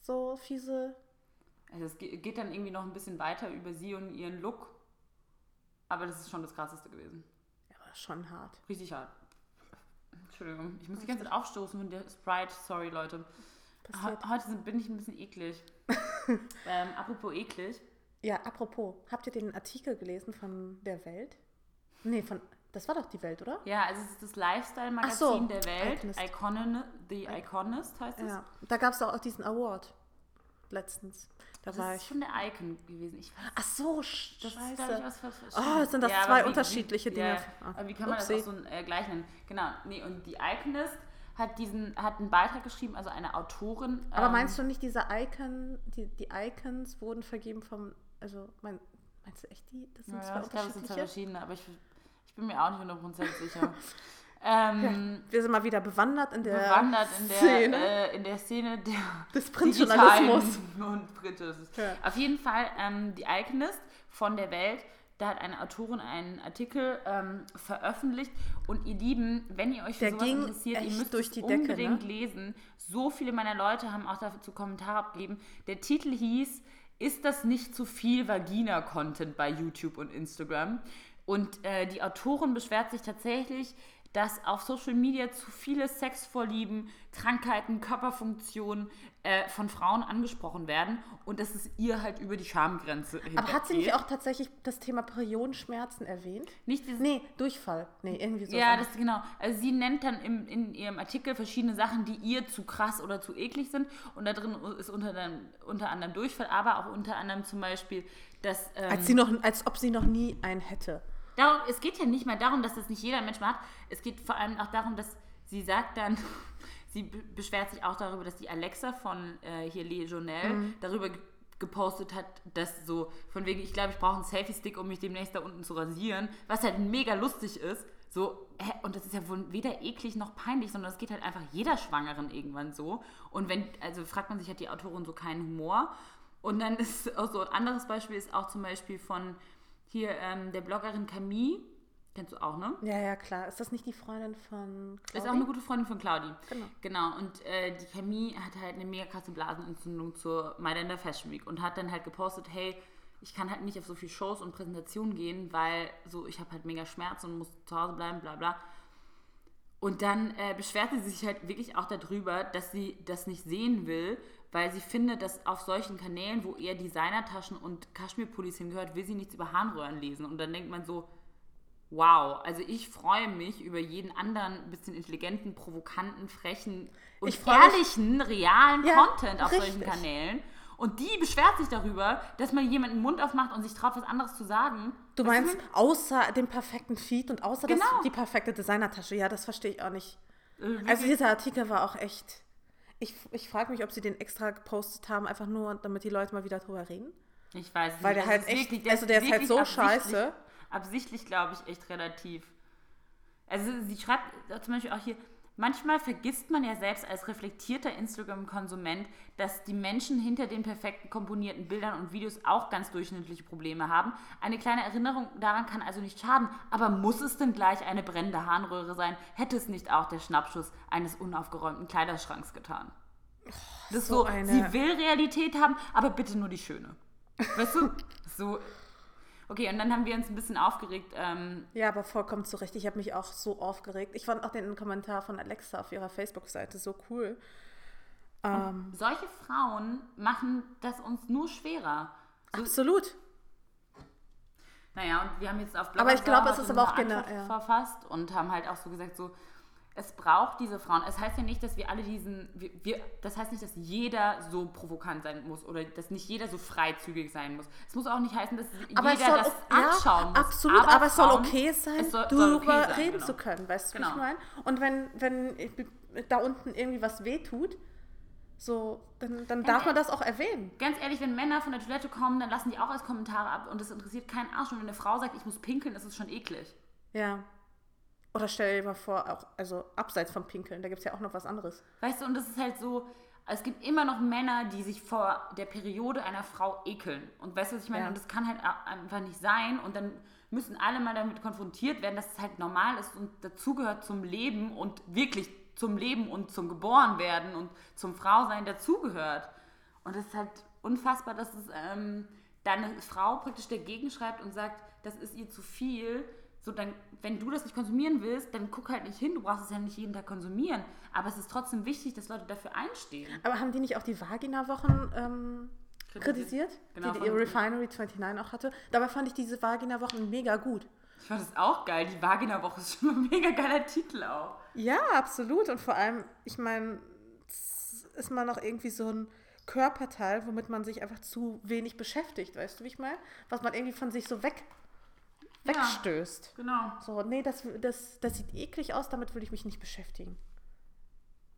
Speaker 1: so fiese?
Speaker 2: Also es ge- geht dann irgendwie noch ein bisschen weiter über sie und ihren Look, aber das ist schon das krasseste gewesen.
Speaker 1: Ja, aber schon hart.
Speaker 2: Richtig hart. Entschuldigung, ich muss die ganze Zeit aufstoßen von der Sprite. Sorry, Leute. He- Heute sind, bin ich ein bisschen eklig. ähm, apropos eklig.
Speaker 1: Ja, apropos, habt ihr den Artikel gelesen von der Welt? Nee, von. Das war doch die Welt, oder?
Speaker 2: Ja, also es ist das Lifestyle-Magazin
Speaker 1: so,
Speaker 2: der Welt.
Speaker 1: Iconist.
Speaker 2: Iconin, The Iconist heißt es.
Speaker 1: Ja. Da gab es auch diesen Award letztens. Da
Speaker 2: Das
Speaker 1: war
Speaker 2: ist
Speaker 1: ich.
Speaker 2: schon der Icon gewesen. Ich weiß
Speaker 1: Ach so, sch-
Speaker 2: Das ist,
Speaker 1: scheiße.
Speaker 2: ich,
Speaker 1: Oh, sind das
Speaker 2: Ja,
Speaker 1: zwei
Speaker 2: wie-
Speaker 1: unterschiedliche
Speaker 2: wie,
Speaker 1: Dinge?
Speaker 2: Ja,
Speaker 1: Ah,
Speaker 2: aber wie kann man
Speaker 1: upsie.
Speaker 2: das auch so äh, gleich nennen? Genau, nee, und die Iconist hat diesen, hat einen Beitrag geschrieben, also eine Autorin.
Speaker 1: Aber
Speaker 2: ähm,
Speaker 1: meinst du nicht, diese Icon, die, die Icons wurden vergeben vom. Also, mein, meinst du echt die? Das sind
Speaker 2: Ja,
Speaker 1: zwei
Speaker 2: ich glaube, es sind zwei
Speaker 1: unterschiedliche?
Speaker 2: verschiedene, aber ich, ich bin mir auch nicht 100% sicher. ähm,
Speaker 1: Wir sind mal wieder bewandert in der
Speaker 2: bewandert in der
Speaker 1: Szene
Speaker 2: äh, in der Szene der
Speaker 1: des Printjournalismus.
Speaker 2: und Print.
Speaker 1: Ja.
Speaker 2: Auf jeden Fall ähm, die Iconist von der Welt. Da hat eine Autorin einen Artikel ähm, veröffentlicht und ihr Lieben, wenn ihr euch für
Speaker 1: Der
Speaker 2: sowas interessiert, ihr müsst
Speaker 1: durch die Decke,
Speaker 2: unbedingt
Speaker 1: ne?
Speaker 2: lesen. So viele meiner Leute haben auch dazu Kommentare abgegeben. Der Titel hieß ist das nicht zu viel Vagina-Content bei YouTube und Instagram? Und äh, die Autorin beschwert sich tatsächlich, dass auf Social Media zu viele Sexvorlieben, Krankheiten, Körperfunktionen äh, von Frauen angesprochen werden und dass es ihr halt über die Schamgrenze
Speaker 1: Aber hat sie nicht auch tatsächlich das Thema Periodenschmerzen erwähnt?
Speaker 2: Nicht dieses,
Speaker 1: Nee, Durchfall. Nee, irgendwie so.
Speaker 2: Ja, das genau. Also sie nennt dann im, in ihrem Artikel verschiedene Sachen, die ihr zu krass oder zu eklig sind. Und da drin ist unter, anderem- unter anderem Durchfall, aber auch unter anderem zum Beispiel, dass. Ähm,
Speaker 1: als, sie noch, als ob sie noch nie einen hätte.
Speaker 2: Darum, es geht ja nicht mal darum, dass das nicht jeder Mensch macht. Es geht vor allem auch darum, dass sie sagt dann, sie be- beschwert sich auch darüber, dass die Alexa von äh, hier Legionelle darüber ge- gepostet hat, dass so von wegen, ich glaube, ich brauche einen Selfie-Stick, um mich demnächst da unten zu rasieren, was halt mega lustig ist. So, hä, und das ist ja wohl weder eklig noch peinlich, sondern es geht halt einfach jeder Schwangeren irgendwann so. Und wenn, also fragt man sich, hat die Autorin so keinen Humor? Und dann ist auch so ein anderes Beispiel ist auch zum Beispiel von hier ähm, der Bloggerin Camille. Kennst du auch, ne?
Speaker 1: Ja, ja, klar. Ist das nicht die Freundin von Claudi?
Speaker 2: Ist auch eine gute Freundin von Claudi.
Speaker 1: Genau.
Speaker 2: Genau. Und äh, die Camille hat halt eine mega krasse Blasenentzündung zur Mailänder Fashion Week und hat dann halt gepostet, hey, ich kann halt nicht auf so viele Shows und Präsentationen gehen, weil so ich habe halt mega Schmerz und muss zu Hause bleiben, bla bla. Und dann äh, beschwerte sie sich halt wirklich auch darüber, dass sie das nicht sehen will, weil sie findet, dass auf solchen Kanälen, wo eher Designertaschen und Kaschmirpullis hingehört, will sie nichts über Harnröhren lesen. Und dann denkt man so, wow, also ich freue mich über jeden anderen bisschen intelligenten, provokanten, frechen und
Speaker 1: Ich freu mich-
Speaker 2: ehrlichen, realen
Speaker 1: Ja,
Speaker 2: Content auf solchen
Speaker 1: richtig.
Speaker 2: Kanälen. Und die beschwert sich darüber, dass man jemanden den Mund aufmacht und sich traut, was anderes zu sagen.
Speaker 1: Du meinst, außer dem perfekten Feed und außer das,
Speaker 2: Genau.
Speaker 1: die perfekte Designertasche. Ja, das verstehe ich auch nicht.
Speaker 2: Äh,
Speaker 1: Also dieser Artikel war auch echt. Ich, ich frage mich, ob sie den extra gepostet haben, einfach nur, damit die Leute mal wieder drüber reden.
Speaker 2: Ich weiß es
Speaker 1: Weil
Speaker 2: nicht.
Speaker 1: der halt echt-
Speaker 2: wirklich-
Speaker 1: also der ist halt so
Speaker 2: absichtlich-
Speaker 1: scheiße.
Speaker 2: Absichtlich, glaube ich, echt relativ. Also sie schreibt zum Beispiel auch hier, manchmal vergisst man ja selbst als reflektierter Instagram-Konsument, dass die Menschen hinter den perfekten komponierten Bildern und Videos auch ganz durchschnittliche Probleme haben. Eine kleine Erinnerung daran kann also nicht schaden. Aber muss es denn gleich eine brennende Harnröhre sein? Hätte es nicht auch der Schnappschuss eines unaufgeräumten Kleiderschranks getan? Das ist
Speaker 1: so
Speaker 2: so,
Speaker 1: eine-
Speaker 2: sie will Realität haben, aber bitte nur die schöne. Weißt du? So. Okay, und dann haben wir uns ein bisschen aufgeregt. Ähm,
Speaker 1: Ja, aber vollkommen zu Recht. Ich habe mich auch so aufgeregt. Ich fand auch den Kommentar von Alexa auf ihrer Facebook-Seite so cool. Ähm,
Speaker 2: solche Frauen machen das uns nur schwerer.
Speaker 1: absolut.
Speaker 2: Naja, und wir haben jetzt auf
Speaker 1: Aber ich glaube, es ist aber auch genau-
Speaker 2: Antwort
Speaker 1: ja.
Speaker 2: verfasst und haben halt auch so gesagt, so, es braucht diese Frauen. Es heißt ja nicht, dass wir alle diesen, wir, wir, das heißt nicht, dass jeder so provokant sein muss oder dass nicht jeder so freizügig sein muss. Es muss auch nicht heißen, dass
Speaker 1: Aber
Speaker 2: jeder
Speaker 1: soll,
Speaker 2: das
Speaker 1: ja,
Speaker 2: anschauen muss.
Speaker 1: absolut, aber, es soll okay sein,
Speaker 2: es soll-
Speaker 1: darüber
Speaker 2: okay sein,
Speaker 1: reden
Speaker 2: genau.
Speaker 1: zu können, weißt du, wie
Speaker 2: Genau.
Speaker 1: ich meine? Und wenn, wenn da unten irgendwie was wehtut, so, dann, dann darf man das auch erwähnen.
Speaker 2: Ganz ehrlich, wenn Männer von der Toilette kommen, dann lassen die auch als Kommentare ab und das interessiert keinen Arsch. Und wenn eine Frau sagt, ich muss pinkeln, ist es schon eklig.
Speaker 1: Ja. Oder stell dir mal vor, auch, also abseits vom Pinkeln, da gibt es ja auch noch was anderes.
Speaker 2: Weißt du, und das ist halt so, es gibt immer noch Männer, die sich vor der Periode einer Frau ekeln. Und weißt du, was ich meine?
Speaker 1: Ja.
Speaker 2: Und das kann halt einfach nicht sein. Und dann müssen alle mal damit konfrontiert werden, dass es halt normal ist und dazugehört zum Leben und wirklich zum Leben und zum Geborenwerden und zum Frausein dazugehört. Und es ist halt unfassbar, dass es ähm, dann eine Frau praktisch dagegen schreibt und sagt, das ist ihr zu viel. So, dann, wenn du das nicht konsumieren willst, dann guck halt nicht hin. Du brauchst es ja nicht jeden Tag konsumieren. Aber es ist trotzdem wichtig, dass Leute dafür einstehen.
Speaker 1: Aber haben die nicht auch die Vagina-Wochen ähm, kritisiert?
Speaker 2: Genau,
Speaker 1: die die Refinery 29 auch hatte. Dabei fand ich diese Vagina-Wochen mega gut.
Speaker 2: Ich fand das auch geil. Die Vagina-Woche ist schon ein mega geiler Titel auch.
Speaker 1: Ja, absolut. Und vor allem, ich meine, ist mal noch irgendwie so ein Körperteil, womit man sich einfach zu wenig beschäftigt, weißt du, wie ich meine? Was man irgendwie von sich so weg,
Speaker 2: Ja.
Speaker 1: wegstößt.
Speaker 2: Genau.
Speaker 1: So, nee, das, das, das sieht eklig aus, damit würde ich mich nicht beschäftigen.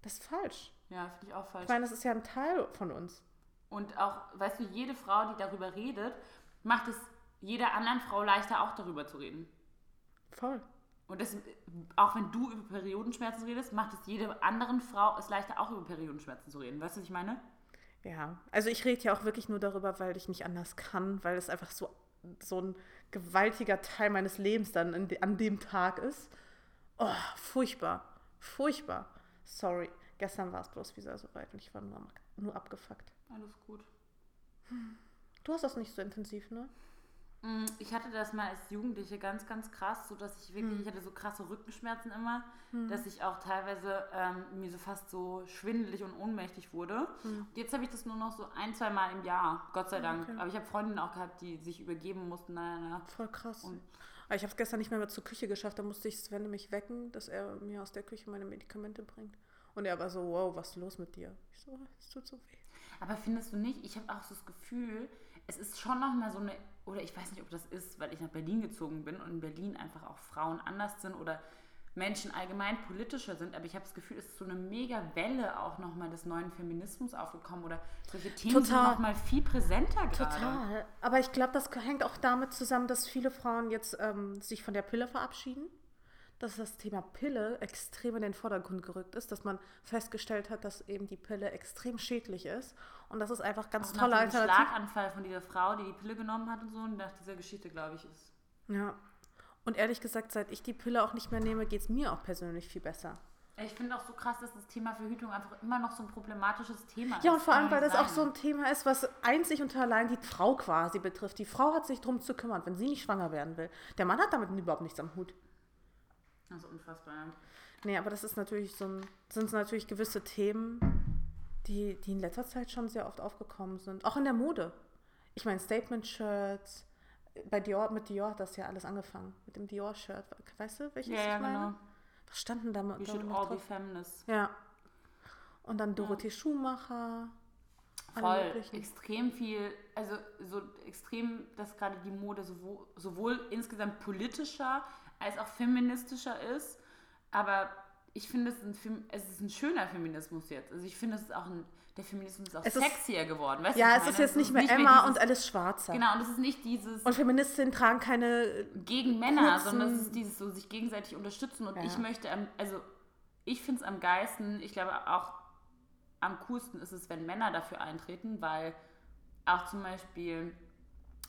Speaker 1: Das ist falsch.
Speaker 2: Ja, finde ich auch falsch.
Speaker 1: Ich meine, das ist ja ein Teil von uns.
Speaker 2: Und auch, weißt du, jede Frau, die darüber redet, macht es jeder anderen Frau leichter, auch darüber zu reden.
Speaker 1: Voll.
Speaker 2: Und das, auch wenn du über Periodenschmerzen redest, macht es jede anderen Frau es leichter, auch über Periodenschmerzen zu reden. Weißt du, was ich meine?
Speaker 1: Ja, also ich rede ja auch wirklich nur darüber, weil ich nicht anders kann, weil es einfach so, so ein gewaltiger Teil meines Lebens dann an dem Tag ist. Oh, furchtbar. Furchtbar. Sorry. Gestern war es bloß wieder so weit und ich war nur, nur abgefuckt.
Speaker 2: Alles gut.
Speaker 1: Du hast das nicht so intensiv, ne?
Speaker 2: Mm, Ich hatte das mal als Jugendliche ganz, ganz krass, so dass ich wirklich, ich hatte so krasse Rückenschmerzen immer, dass ich auch teilweise ähm, mir so fast so schwindelig und ohnmächtig wurde. Und jetzt habe ich das nur noch so ein, zwei Mal im Jahr, Gott sei Dank.
Speaker 1: Okay.
Speaker 2: Aber ich habe Freundinnen auch gehabt, die sich übergeben mussten. Naja, naja.
Speaker 1: Voll krass.
Speaker 2: Und-
Speaker 1: Aber ich habe es gestern nicht mehr, mehr zur Küche geschafft. Da musste ich Sven mich wecken, dass er mir aus der Küche meine Medikamente bringt. Und er war so, wow, was ist los mit dir? Ich so, es tut so weh.
Speaker 2: Aber findest du nicht, ich habe auch so das Gefühl, es ist schon noch mal so eine, oder ich weiß nicht, ob das ist, weil ich nach Berlin gezogen bin und in Berlin einfach auch Frauen anders sind oder Menschen allgemein politischer sind, aber ich habe das Gefühl, es ist so eine mega Welle auch nochmal des neuen Feminismus aufgekommen oder solche Themen sind
Speaker 1: Total.
Speaker 2: nochmal viel präsenter gerade.
Speaker 1: Total. Aber ich glaube, das hängt auch damit zusammen, dass viele Frauen jetzt ähm, sich von der Pille verabschieden. Dass das Thema Pille extrem in den Vordergrund gerückt ist, dass man festgestellt hat, dass eben die Pille extrem schädlich ist. Und das ist einfach ganz
Speaker 2: Auch
Speaker 1: tolle
Speaker 2: nach dem
Speaker 1: Alternative.
Speaker 2: Schlaganfall von dieser Frau, die die Pille genommen hat und so, und nach dieser Geschichte, glaube ich, ist.
Speaker 1: Ja. Und ehrlich gesagt, seit ich die Pille auch nicht mehr nehme, geht es mir auch persönlich viel besser.
Speaker 2: Ich finde auch so krass, dass das Thema Verhütung einfach immer noch so ein problematisches Thema ist.
Speaker 1: Ja, und vor allem, weil das auch
Speaker 2: sein.
Speaker 1: so ein Thema ist, was einzig und allein die Frau quasi betrifft. Die Frau hat sich darum zu kümmern, wenn sie nicht schwanger werden will. Der Mann hat damit überhaupt nichts am Hut.
Speaker 2: Ist unfassbar.
Speaker 1: Nee, aber das ist natürlich so ein, sind natürlich gewisse Themen, die, die in letzter Zeit schon sehr oft aufgekommen sind. Auch in der Mode. Ich meine, Statement-Shirts. Bei Dior, mit Dior hat das ja alles angefangen. Mit dem Dior-Shirt. Weißt du, welches
Speaker 2: Ja, ja,
Speaker 1: ich meine?
Speaker 2: genau.
Speaker 1: Was standen da da
Speaker 2: should all be
Speaker 1: drauf?
Speaker 2: feminists.
Speaker 1: Ja. Und dann Dorothee Schumacher. alle
Speaker 2: Voll, extrem viel, also so extrem, dass gerade die Mode sowohl, sowohl insgesamt politischer als auch feministischer ist. Aber ich finde, es, ist es ist ein schöner Feminismus jetzt. Also ich finde, es ist auch ein, der Feminismus ist auch
Speaker 1: Es ist-
Speaker 2: sexier geworden. Weißt
Speaker 1: Ja, es ist jetzt nicht mehr Emma
Speaker 2: dieses,
Speaker 1: und Alice Schwarzer.
Speaker 2: Genau, und es ist nicht dieses
Speaker 1: Und Feministinnen tragen keine.
Speaker 2: gegen Männer,
Speaker 1: kurzen-
Speaker 2: sondern es ist dieses so sich gegenseitig unterstützen. Und
Speaker 1: Ja.
Speaker 2: ich möchte, also ich finde es am geilsten, ich glaube auch am coolsten ist es, wenn Männer dafür eintreten, weil auch zum Beispiel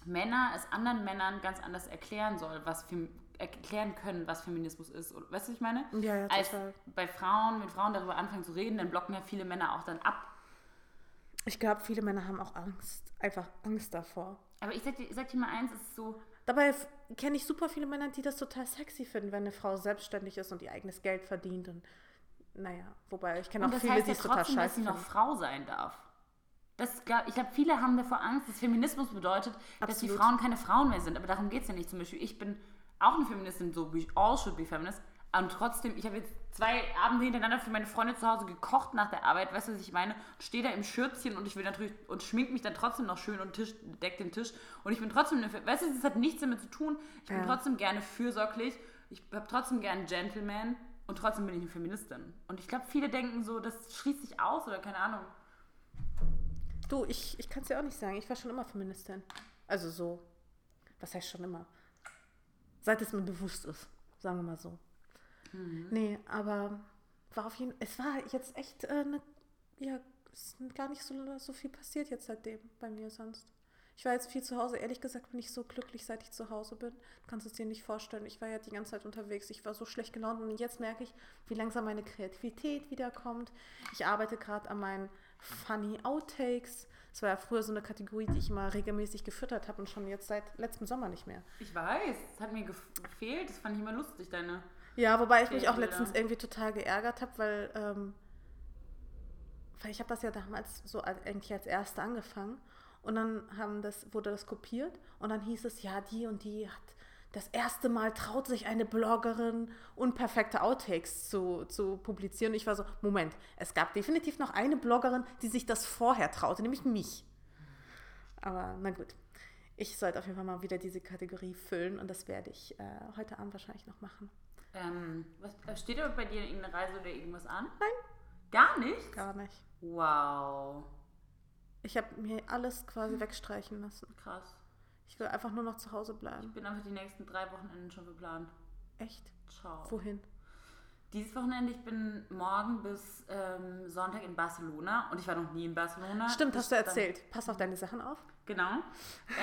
Speaker 2: Männer es anderen Männern ganz anders erklären soll, was Fem erklären können, was Feminismus ist. Weißt du, was ich meine?
Speaker 1: Ja, ja,
Speaker 2: Als
Speaker 1: total.
Speaker 2: bei Frauen, wenn Frauen darüber anfangen zu reden, dann blocken ja viele Männer auch dann ab.
Speaker 1: Ich glaube, viele Männer haben auch Angst. Einfach Angst davor.
Speaker 2: Aber ich sag dir, ich sag dir mal eins, es ist so,
Speaker 1: Dabei kenne ich super viele Männer, die das total sexy finden, wenn eine Frau selbstständig ist und ihr eigenes Geld verdient. Und naja, wobei ich kenne auch
Speaker 2: das
Speaker 1: viele,
Speaker 2: heißt
Speaker 1: die
Speaker 2: ja
Speaker 1: es total
Speaker 2: trotzdem, dass
Speaker 1: scheiße
Speaker 2: sie noch. Frau sein darf. Das, glaub, ich glaube, viele haben davor Angst, dass Feminismus bedeutet, dass die
Speaker 1: Absolut.
Speaker 2: Frauen keine Frauen mehr sind. Aber darum geht es ja nicht. Zum Beispiel, ich bin auch eine Feministin, so we all should be feminist. Und trotzdem, ich habe jetzt zwei Abende hintereinander für meine Freunde zu Hause gekocht nach der Arbeit, weißt du, was ich meine? Stehe da im Schürzchen und ich will natürlich und schmink mich dann trotzdem noch schön und Tisch, deck den Tisch. Und ich bin trotzdem eine, weißt du, das hat nichts damit zu tun. Ich bin
Speaker 1: Ja.
Speaker 2: trotzdem gerne fürsorglich. Ich habe trotzdem gerne Gentleman und trotzdem bin ich eine Feministin. Und ich glaube, viele denken so, das schließt sich aus oder keine Ahnung.
Speaker 1: Du, ich, ich kann es dir auch nicht sagen. Ich war schon immer Feministin. Also so. Was heißt schon immer? Seit es mir bewusst ist. Sagen wir mal so.
Speaker 2: Mhm.
Speaker 1: Nee, aber war auf jeden Es war jetzt echt äh, eine. Ja, gar nicht so, so viel passiert jetzt seitdem bei mir sonst. Ich war jetzt viel zu Hause. Ehrlich gesagt bin ich so glücklich, seit ich zu Hause bin. Du kannst es dir nicht vorstellen. Ich war ja die ganze Zeit unterwegs. Ich war so schlecht gelaunt und jetzt merke ich, wie langsam meine Kreativität wiederkommt. Ich arbeite gerade an meinen Funny Outtakes. Das war ja früher so eine Kategorie, die ich immer regelmäßig gefüttert habe und schon jetzt seit letztem Sommer nicht mehr.
Speaker 2: Ich weiß, es hat mir gef- gefehlt. Das fand ich immer lustig, deine.
Speaker 1: Ja, wobei ich mich auch letztens irgendwie total geärgert habe, weil, ähm, weil ich habe das ja damals so als, eigentlich als Erste angefangen und dann haben das, wurde das kopiert und dann hieß es, ja, die und die hat das erste Mal traut sich eine Bloggerin unperfekte Outtakes zu, zu publizieren. Ich war so, Moment, es gab definitiv noch eine Bloggerin, die sich das vorher traute, nämlich mich. Aber na gut. Ich sollte auf jeden Fall mal wieder diese Kategorie füllen und das werde ich äh, heute Abend wahrscheinlich noch machen.
Speaker 2: Ähm, was, äh, steht da bei dir irgendeine Reise oder irgendwas an?
Speaker 1: Nein.
Speaker 2: Gar nicht?
Speaker 1: Gar nicht.
Speaker 2: Wow.
Speaker 1: Ich habe mir alles quasi wegstreichen lassen.
Speaker 2: Krass.
Speaker 1: Ich will einfach nur noch zu Hause
Speaker 2: Ich
Speaker 1: bleiben.
Speaker 2: bin einfach die nächsten drei Wochenenden schon verplant.
Speaker 1: Echt?
Speaker 2: Ciao.
Speaker 1: Wohin?
Speaker 2: Dieses Wochenende, ich bin morgen bis ähm, Sonntag in Barcelona und ich war noch nie in Barcelona.
Speaker 1: Stimmt,
Speaker 2: Ich
Speaker 1: hast du
Speaker 2: dann-
Speaker 1: erzählt. Pass auf deine Sachen auf.
Speaker 2: Genau.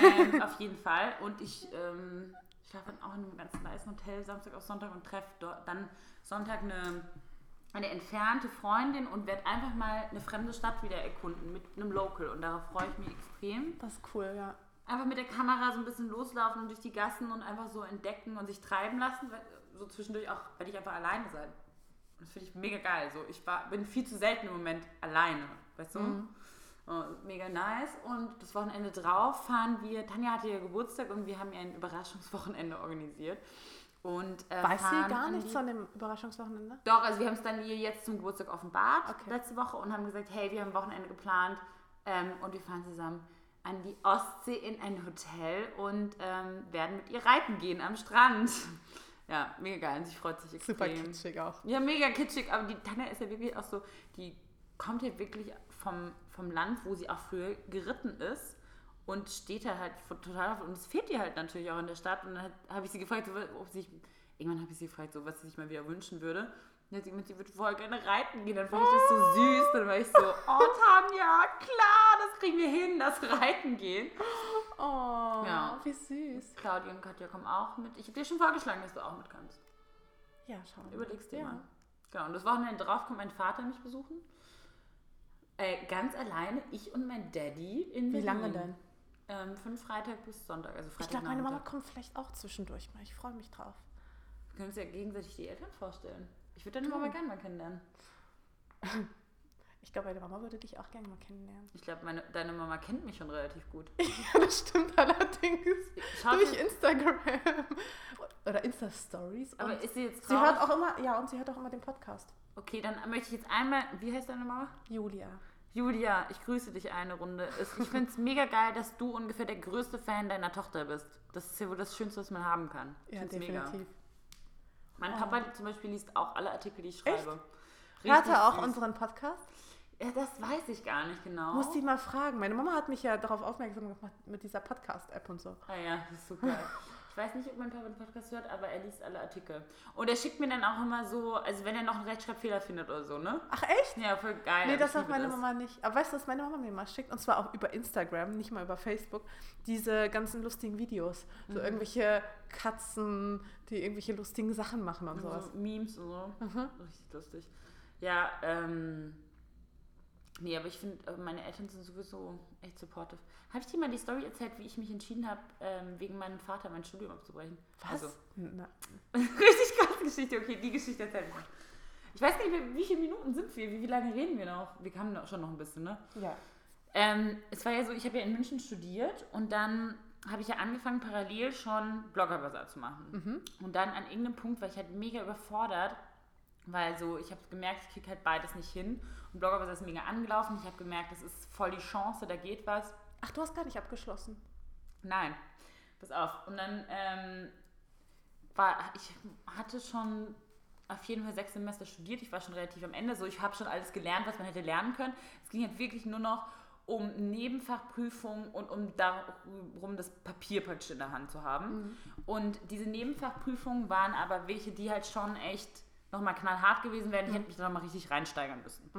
Speaker 2: Ähm, auf jeden Fall. Und ich ähm, schlafe dann auch in einem ganz nice Hotel Samstag auf Sonntag und treffe dann Sonntag eine, eine entfernte Freundin und werde einfach mal eine fremde Stadt wieder erkunden mit einem Local. Und darauf freue ich mich extrem.
Speaker 1: Das ist cool, ja.
Speaker 2: Einfach mit der Kamera so ein bisschen loslaufen und durch die Gassen und einfach so entdecken und sich treiben lassen. So zwischendurch auch, weil ich einfach alleine sein. Das finde ich mega geil. So, ich war, bin viel zu selten im Moment alleine, weißt du? Oh, mega nice. Und das Wochenende drauf fahren wir, Tanja hatte ja Geburtstag und wir haben ihr ein Überraschungswochenende organisiert. Und, äh,
Speaker 1: Weiß
Speaker 2: fahren
Speaker 1: sie gar nichts von dem Überraschungswochenende?
Speaker 2: Doch, also wir haben es dann ihr jetzt zum Geburtstag offenbart,
Speaker 1: Okay.
Speaker 2: letzte Woche, und haben gesagt, hey, wir haben ein Wochenende geplant ähm, und wir fahren zusammen an die Ostsee in ein Hotel und ähm, werden mit ihr reiten gehen am Strand. Ja, mega geil. Und sie freut sich extrem.
Speaker 1: Super kitschig auch.
Speaker 2: Ja, mega kitschig, aber die Tanja ist ja wirklich auch so, die kommt ja wirklich vom, vom Land, wo sie auch früher geritten ist und steht da halt total auf. Und es fehlt ihr halt natürlich auch in der Stadt. Und dann habe ich sie gefragt, so, ob sie sich, irgendwann habe ich sie gefragt, so, was sie sich mal wieder wünschen würde. Hat sie gemeint, sie würde voll gerne reiten gehen. Dann fand ich das so süß. Dann war ich so, oh Tanja, klar, das kriegen wir hin, das Reiten gehen.
Speaker 1: Oh,
Speaker 2: Ja.
Speaker 1: wie süß.
Speaker 2: Claudia und Katja kommen auch mit. Ich habe dir schon vorgeschlagen, dass du auch mit kannst.
Speaker 1: Ja, schau mal.
Speaker 2: Überlegst dir
Speaker 1: ja.
Speaker 2: mal. Genau, und das Wochenende drauf kommt mein Vater mich besuchen. Äh, ganz alleine, ich und mein Daddy in
Speaker 1: Wie
Speaker 2: Berlin.
Speaker 1: lange denn?
Speaker 2: Ähm, von Freitag bis Sonntag. Also
Speaker 1: Ich
Speaker 2: Freitag
Speaker 1: glaube, meine Mama kommt vielleicht auch zwischendurch mal. Ich freue mich drauf.
Speaker 2: Wir können uns ja gegenseitig die Eltern vorstellen. Ich würde deine Mama gerne mal kennenlernen.
Speaker 1: Ich glaube, meine Mama würde dich auch gerne mal kennenlernen.
Speaker 2: Ich glaube, meine, deine Mama kennt mich schon relativ gut.
Speaker 1: Ja, das stimmt allerdings. Durch
Speaker 2: sie-
Speaker 1: Instagram. Oder Insta-Stories.
Speaker 2: aber ist sie jetzt
Speaker 1: sie
Speaker 2: traurig?
Speaker 1: hört auch immer, ja, und sie hört auch immer den Podcast.
Speaker 2: Okay, dann möchte ich jetzt einmal, wie heißt deine Mama?
Speaker 1: Julia.
Speaker 2: Julia, ich grüße dich eine Runde. Es- Ich finde es mega geil, dass du ungefähr der größte Fan deiner Tochter bist. Das ist ja wohl das Schönste, was man haben kann. Ich
Speaker 1: Ja,
Speaker 2: find's
Speaker 1: definitiv.
Speaker 2: Mein
Speaker 1: Oh.
Speaker 2: Papa zum Beispiel liest auch alle Artikel, die ich schreibe.
Speaker 1: Hört er auch
Speaker 2: süß.
Speaker 1: unseren Podcast?
Speaker 2: Ja, das weiß ich gar nicht genau.
Speaker 1: Muss die mal fragen. Meine Mama hat mich ja darauf aufmerksam gemacht mit dieser Podcast-App und so.
Speaker 2: Ah ja, das ist geil. Ich weiß nicht, ob mein Papa den Podcast hört, aber er liest alle Artikel. Und er schickt mir dann auch immer so, also wenn er noch einen Rechtschreibfehler findet oder so, ne?
Speaker 1: Ach echt?
Speaker 2: Ja, voll geil.
Speaker 1: Nee, das sagt meine Mama nicht. Aber weißt du, was meine Mama mir mal schickt? Und zwar auch über Instagram, nicht mal über Facebook. Diese ganzen lustigen Videos.
Speaker 2: Mhm.
Speaker 1: So irgendwelche Katzen, die irgendwelche lustigen Sachen machen und
Speaker 2: Und
Speaker 1: sowas.
Speaker 2: so Memes und so.
Speaker 1: Mhm.
Speaker 2: Richtig lustig. Ja, ähm. Nee, aber ich finde, äh, meine Eltern sind sowieso echt supportive. Habe ich dir mal die Story erzählt, wie ich mich entschieden habe, ähm, wegen meinem Vater mein Studium abzubrechen?
Speaker 1: Was?
Speaker 2: Also,
Speaker 1: Na,
Speaker 2: richtig krasse Geschichte. Okay, die Geschichte erzähl ich mal. Ich weiß gar nicht wie viele Minuten sind wir? Wie, wie lange reden wir noch? Wir haben noch- schon noch ein bisschen, ne?
Speaker 1: ja.
Speaker 2: Ähm, es war ja so, ich habe ja in München studiert und dann habe ich ja angefangen, parallel schon Bloggerbasar zu machen. Und dann an irgendeinem Punkt war ich halt mega überfordert, weil so, ich habe gemerkt, ich kriege halt beides nicht hin. Bloggerbasar ist mega angelaufen. Ich habe gemerkt, das ist voll die Chance, da geht was.
Speaker 1: Ach, du hast gar nicht abgeschlossen.
Speaker 2: Nein, pass auf. Und dann ähm, war, ich hatte schon auf jeden Fall sechs Semester studiert. Ich war schon relativ am Ende. So, ich habe schon alles gelernt, was man hätte lernen können. Es ging halt wirklich nur noch um Nebenfachprüfungen und um darum, das Papier praktisch in der Hand zu haben. Und diese Nebenfachprüfungen waren aber welche, die halt schon echt nochmal knallhart gewesen wären. Ich hätte mich da nochmal richtig reinsteigern müssen.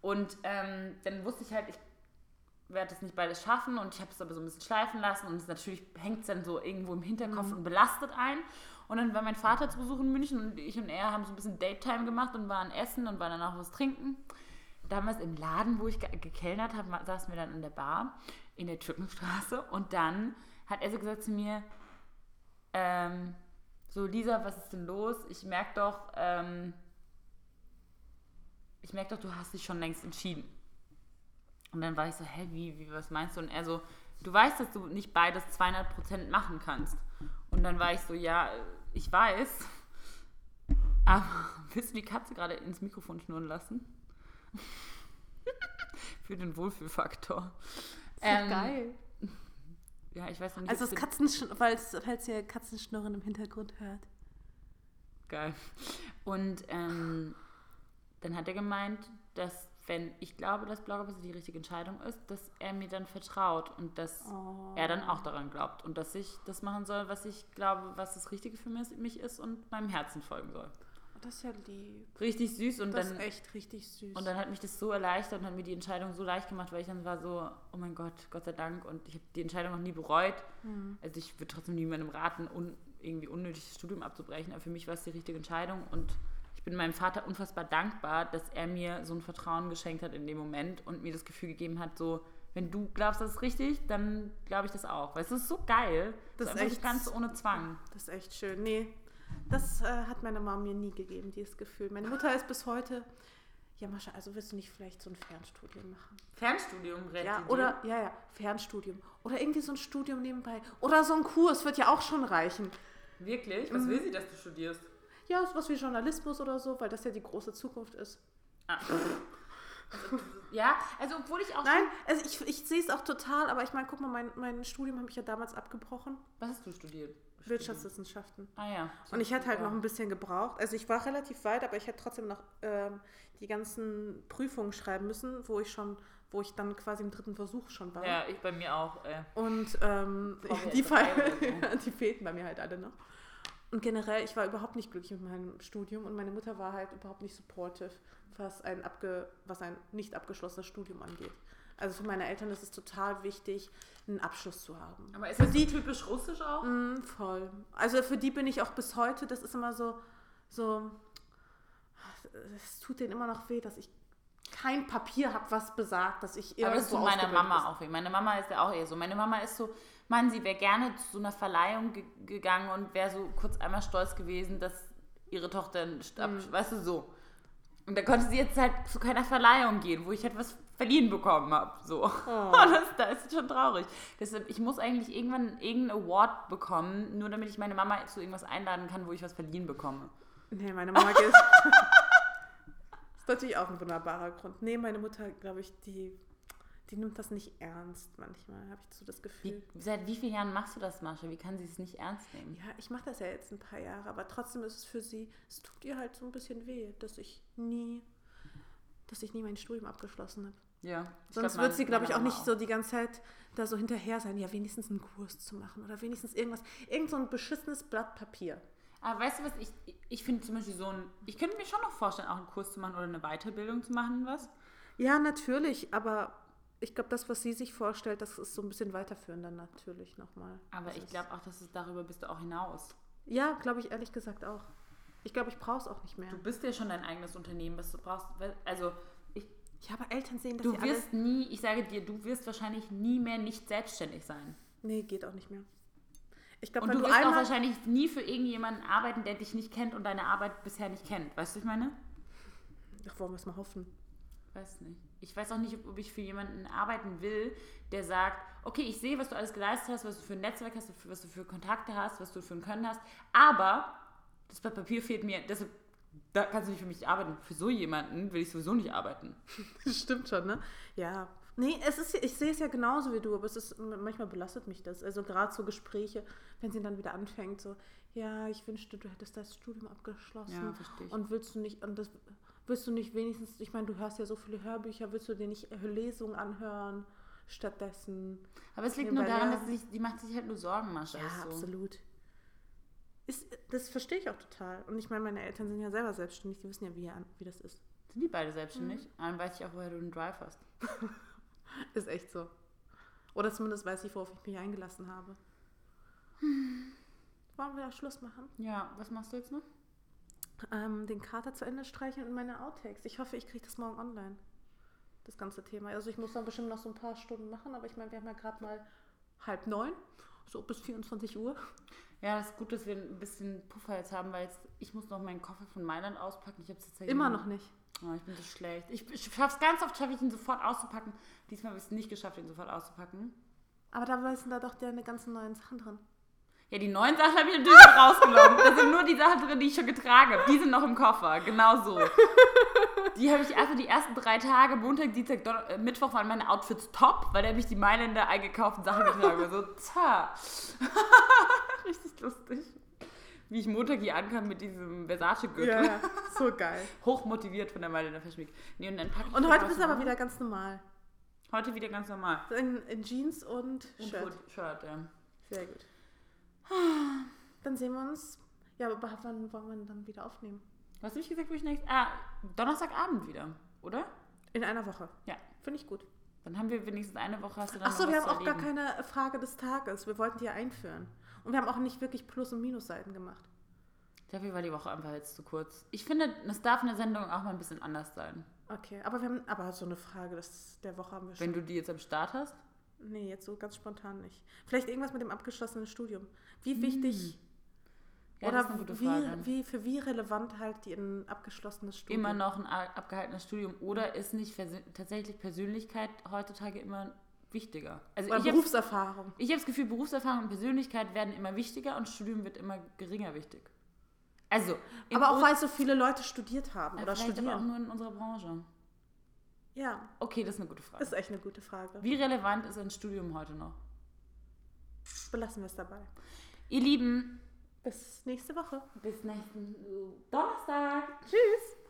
Speaker 2: Und ähm, dann wusste ich halt, ich werde das nicht beides schaffen und ich habe es aber so ein bisschen schleifen lassen und es natürlich hängt es dann so irgendwo im Hinterkopf und belastet einen. Und dann war mein Vater zu Besuch in München und ich und er haben so ein bisschen Date-Time gemacht und waren essen und waren danach was trinken. Damals im Laden, wo ich ge gekellnert habe, saßen wir dann in der Bar in der Türkenstraße und dann hat er so gesagt zu mir, ähm, so Lisa, was ist denn los? Ich merke doch, ähm, ich merke doch, du hast dich schon längst entschieden. Und dann war ich so, hä, wie, wie, was meinst du? Und er so, du weißt, dass du nicht beides 200% machen kannst. Und dann war ich so, ja, ich weiß. Aber willst du die Katze gerade ins Mikrofon schnurren lassen? Für den Wohlfühlfaktor.
Speaker 1: Ist
Speaker 2: Ähm,
Speaker 1: geil.
Speaker 2: Ja, ich weiß noch nicht.
Speaker 1: Also das
Speaker 2: du-
Speaker 1: Katzensch falls, falls ihr Katzenschnurren im Hintergrund hört.
Speaker 2: Geil. Und ähm, dann hat er gemeint, dass wenn ich glaube, dass Bloggerbase die richtige Entscheidung ist, dass er mir dann vertraut und dass
Speaker 1: Oh.
Speaker 2: er dann auch daran glaubt und dass ich das machen soll, was ich glaube, was das Richtige für mich ist und meinem Herzen folgen soll.
Speaker 1: Das ist ja lieb.
Speaker 2: Richtig süß und
Speaker 1: Das
Speaker 2: dann
Speaker 1: ist echt richtig süß.
Speaker 2: und dann hat mich das so erleichtert und hat mir die Entscheidung so leicht gemacht, weil ich dann war so, oh mein Gott, Gott sei Dank. Und ich habe die Entscheidung noch nie bereut.
Speaker 1: Mhm.
Speaker 2: Also ich würde trotzdem niemandem raten, un, irgendwie unnötig das Studium abzubrechen. Aber für mich war es die richtige Entscheidung. Und ich bin meinem Vater unfassbar dankbar, dass er mir so ein Vertrauen geschenkt hat in dem Moment und mir das Gefühl gegeben hat, so, wenn du glaubst, das ist richtig, dann glaube ich das auch. Weil es ist so geil.
Speaker 1: Das
Speaker 2: so
Speaker 1: ist echt-
Speaker 2: ganz ohne Zwang.
Speaker 1: Das ist echt schön. Nee, das äh, hat meine Mama mir nie gegeben, dieses Gefühl. Meine Mutter ist bis heute, ja Mascha, also willst du nicht vielleicht so ein Fernstudium machen?
Speaker 2: Fernstudium rettet
Speaker 1: Ja, oder, ja, ja, Fernstudium. Oder irgendwie so ein Studium nebenbei. Oder so ein Kurs wird ja auch schon reichen.
Speaker 2: Wirklich? Was will sie, dass du studierst?
Speaker 1: Ja, sowas wie Journalismus oder so, weil das ja die große Zukunft ist.
Speaker 2: Ah. Also, ja, also obwohl ich auch
Speaker 1: Nein, also ich, ich sehe es auch total, aber ich meine, guck mal, mein, mein Studium habe ich ja damals abgebrochen.
Speaker 2: Was hast du studiert?
Speaker 1: Wirtschaftswissenschaften.
Speaker 2: Ah ja.
Speaker 1: Und ich hätte halt noch ein bisschen gebraucht. Also ich war relativ weit, aber ich hätte trotzdem noch ähm, die ganzen Prüfungen schreiben müssen, wo ich schon, wo ich dann quasi im dritten Versuch schon war.
Speaker 2: Ja, ich bei mir auch. Äh.
Speaker 1: Und ähm, die,
Speaker 2: so.
Speaker 1: die fehlten bei mir halt alle noch. Und generell, ich war überhaupt nicht glücklich mit meinem Studium und meine Mutter war halt überhaupt nicht supportive, was ein, abge, was ein nicht abgeschlossenes Studium angeht. Also für meine Eltern ist es total wichtig, einen Abschluss zu haben.
Speaker 2: Aber ist das so typisch russisch auch?
Speaker 1: Mm, voll. Also für die bin ich auch bis heute, das ist immer so, so, es tut denen immer noch weh, dass ich kein Papier habe, was besagt, dass ich
Speaker 2: Aber das ist
Speaker 1: irgendwo
Speaker 2: meiner Mama auch. weh. Meine Mama ist ja auch eher so. Meine Mama ist so, Mann, sie wäre gerne zu so einer Verleihung ge gegangen und wäre so kurz einmal stolz gewesen, dass ihre Tochter,
Speaker 1: Mhm.
Speaker 2: weißt du, so. Und da konnte sie jetzt halt zu keiner Verleihung gehen, wo ich etwas verliehen bekommen habe. So.
Speaker 1: Oh.
Speaker 2: das, da ist es schon traurig. Deshalb, ich muss eigentlich irgendwann irgendeinen Award bekommen, nur damit ich meine Mama zu irgendwas einladen kann, wo ich was verliehen bekomme.
Speaker 1: Nee, meine Mama geht. ist natürlich auch ein wunderbarer Grund. Nee, meine Mutter, glaube ich, die, die nimmt das nicht ernst manchmal, habe ich so das Gefühl.
Speaker 2: Wie, seit wie vielen Jahren machst du das, Mascha? Wie kann sie es nicht ernst nehmen?
Speaker 1: Ja, ich mache das ja jetzt ein paar Jahre, aber trotzdem ist es für sie, es tut ihr halt so ein bisschen weh, dass ich nie, dass ich nie mein Studium abgeschlossen habe.
Speaker 2: Ja.
Speaker 1: Sonst
Speaker 2: glaub,
Speaker 1: wird sie, glaube ich, auch nicht so die ganze Zeit da so hinterher sein, ja, wenigstens einen Kurs zu machen oder wenigstens irgendwas, irgend so ein beschissenes Blatt Papier.
Speaker 2: Aber weißt du was, ich, ich finde zum Beispiel so ein, ich könnte mir schon noch vorstellen, auch einen Kurs zu machen oder eine Weiterbildung zu machen, was?
Speaker 1: Ja, natürlich, aber ich glaube, das, was sie sich vorstellt, das ist so ein bisschen weiterführender natürlich nochmal.
Speaker 2: Aber
Speaker 1: Das
Speaker 2: ich glaube auch, dass es darüber bist du auch hinaus.
Speaker 1: Ja, glaube ich ehrlich gesagt auch. Ich glaube, ich brauche es auch nicht mehr.
Speaker 2: Du bist ja schon dein eigenes Unternehmen, was du brauchst. Also
Speaker 1: Ja, aber Eltern sehen, dass
Speaker 2: du
Speaker 1: alle...
Speaker 2: wirst nie, ich sage dir, du wirst wahrscheinlich nie mehr nicht selbstständig sein.
Speaker 1: Nee, geht auch nicht mehr. Ich glaube,
Speaker 2: Und du
Speaker 1: du,
Speaker 2: wirst auch wahrscheinlich nie für irgendjemanden arbeiten, der dich nicht kennt und deine Arbeit bisher nicht kennt. Weißt du, was ich meine?
Speaker 1: Ach, wollen wir es mal hoffen.
Speaker 2: Weiß nicht. Ich weiß auch nicht, ob- ob ich für jemanden arbeiten will, der sagt, okay, ich sehe, was du alles geleistet hast, was du für ein Netzwerk hast, was du für Kontakte hast, was du für ein Können hast, aber das Blatt Papier fehlt mir, deshalb da kannst du nicht für mich arbeiten. Für so jemanden will ich sowieso nicht arbeiten.
Speaker 1: Stimmt schon, ne? Ja. Nee, es ist, ich sehe es ja genauso wie du, aber es ist, manchmal belastet mich das. Also gerade so Gespräche, wenn sie dann wieder anfängt, so, ja, ich wünschte, du hättest das Studium abgeschlossen.
Speaker 2: Ja, verstehe ich.
Speaker 1: Und willst du nicht, und das willst du nicht wenigstens, ich meine, du hörst ja so viele Hörbücher, willst du dir nicht Lesungen anhören stattdessen?
Speaker 2: Aber es liegt nur daran, dass sie, sich- die macht sich halt nur Sorgen, Mascha.
Speaker 1: Ja,
Speaker 2: so.
Speaker 1: absolut. Ist, das verstehe ich auch total. Und ich meine, meine Eltern sind ja selber selbstständig, die wissen ja, wie, wie das ist.
Speaker 2: Sind die beide selbstständig?
Speaker 1: Mhm.
Speaker 2: Dann weiß ich auch, woher du einen Drive hast.
Speaker 1: Ist echt so. Oder zumindest weiß ich, worauf ich mich eingelassen habe. Wollen wir Schluss machen?
Speaker 2: Ja, was machst du jetzt noch?
Speaker 1: Ähm, den Kater zu Ende streichen und meine Outtakes. Ich hoffe, ich kriege das morgen online. Das ganze Thema. Also ich muss dann bestimmt noch so ein paar Stunden machen, aber ich meine, wir haben ja gerade mal halb neun, so bis 24 Uhr.
Speaker 2: Ja, das ist gut, dass wir ein bisschen Puffer jetzt haben, weil jetzt, ich muss noch meinen Koffer von Mailand auspacken. Ich habe es ja
Speaker 1: Immer noch nicht.
Speaker 2: Oh, ich bin so schlecht. Ich, ich schaff's ganz oft, schaffe ich ihn sofort auszupacken. Diesmal habe ich es nicht geschafft, ihn sofort auszupacken.
Speaker 1: Aber da sind da doch deine ganzen neuen Sachen drin.
Speaker 2: Ja, die neuen Sachen habe ich natürlich rausgenommen. Da sind nur die Sachen drin, die ich schon getragen habe. Die sind noch im Koffer, genau so. Die habe ich einfach die ersten drei Tage, Montag, Dienstag, Don äh, Mittwoch waren meine Outfits top, weil da habe ich die Mailänder eingekauften Sachen getragen. So, tja. Richtig lustig. Wie ich Montag hier ankam mit diesem Versace-Gürtel.
Speaker 1: Ja, ja, so geil.
Speaker 2: Hochmotiviert von der Mailänder Fashion Week. Nee, und dann packe ich
Speaker 1: Und heute bist du aber
Speaker 2: und-
Speaker 1: wieder ganz normal.
Speaker 2: Heute wieder ganz normal.
Speaker 1: In, in Jeans und
Speaker 2: Und
Speaker 1: Shirt.
Speaker 2: Hood- Shirt, ja.
Speaker 1: Sehr gut. Dann sehen wir uns. Ja, aber wann wollen wir dann wieder aufnehmen?
Speaker 2: Was habe ich gesagt, wo ich nächstes... Ah, Donnerstagabend wieder, oder?
Speaker 1: In einer Woche.
Speaker 2: Ja.
Speaker 1: Finde ich gut.
Speaker 2: Dann haben wir wenigstens eine Woche, hast du dann
Speaker 1: Achso, wir haben auch gar
Speaker 2: erleben.
Speaker 1: keine Frage des Tages. Wir wollten die ja einführen. Und wir haben auch nicht wirklich Plus- und Minusseiten gemacht.
Speaker 2: Dafür war die Woche einfach jetzt zu kurz. Ich finde, es darf eine Sendung auch mal ein bisschen anders sein.
Speaker 1: Okay, aber wir haben aber so eine Frage das, der Woche haben wir schon.
Speaker 2: Wenn du die jetzt am Start hast?
Speaker 1: Nee, jetzt so ganz spontan nicht. Vielleicht irgendwas mit dem abgeschlossenen Studium. Wie wichtig
Speaker 2: Ja,
Speaker 1: oder wie, wie für wie relevant halt die ein abgeschlossenes Studium?
Speaker 2: Immer noch ein abgehaltenes Studium oder ist nicht tatsächlich Persönlichkeit heutzutage immer wichtiger? Also
Speaker 1: Oder
Speaker 2: ich habe
Speaker 1: Berufserfahrung.
Speaker 2: ich hab das Gefühl, Berufserfahrung und Persönlichkeit werden immer wichtiger und Studium wird immer geringer wichtig. Also,
Speaker 1: Aber auch weil so viele Leute studiert haben oder
Speaker 2: vielleicht aber auch
Speaker 1: studieren.
Speaker 2: nur in unserer Branche.
Speaker 1: Ja,
Speaker 2: Okay, das ist eine gute Frage.
Speaker 1: das ist echt eine gute Frage.
Speaker 2: Wie relevant ist ein Studium heute noch?
Speaker 1: Belassen wir es dabei.
Speaker 2: Ihr Lieben,
Speaker 1: Bis nächste Woche.
Speaker 2: bis nächsten Donnerstag.
Speaker 1: Tschüss.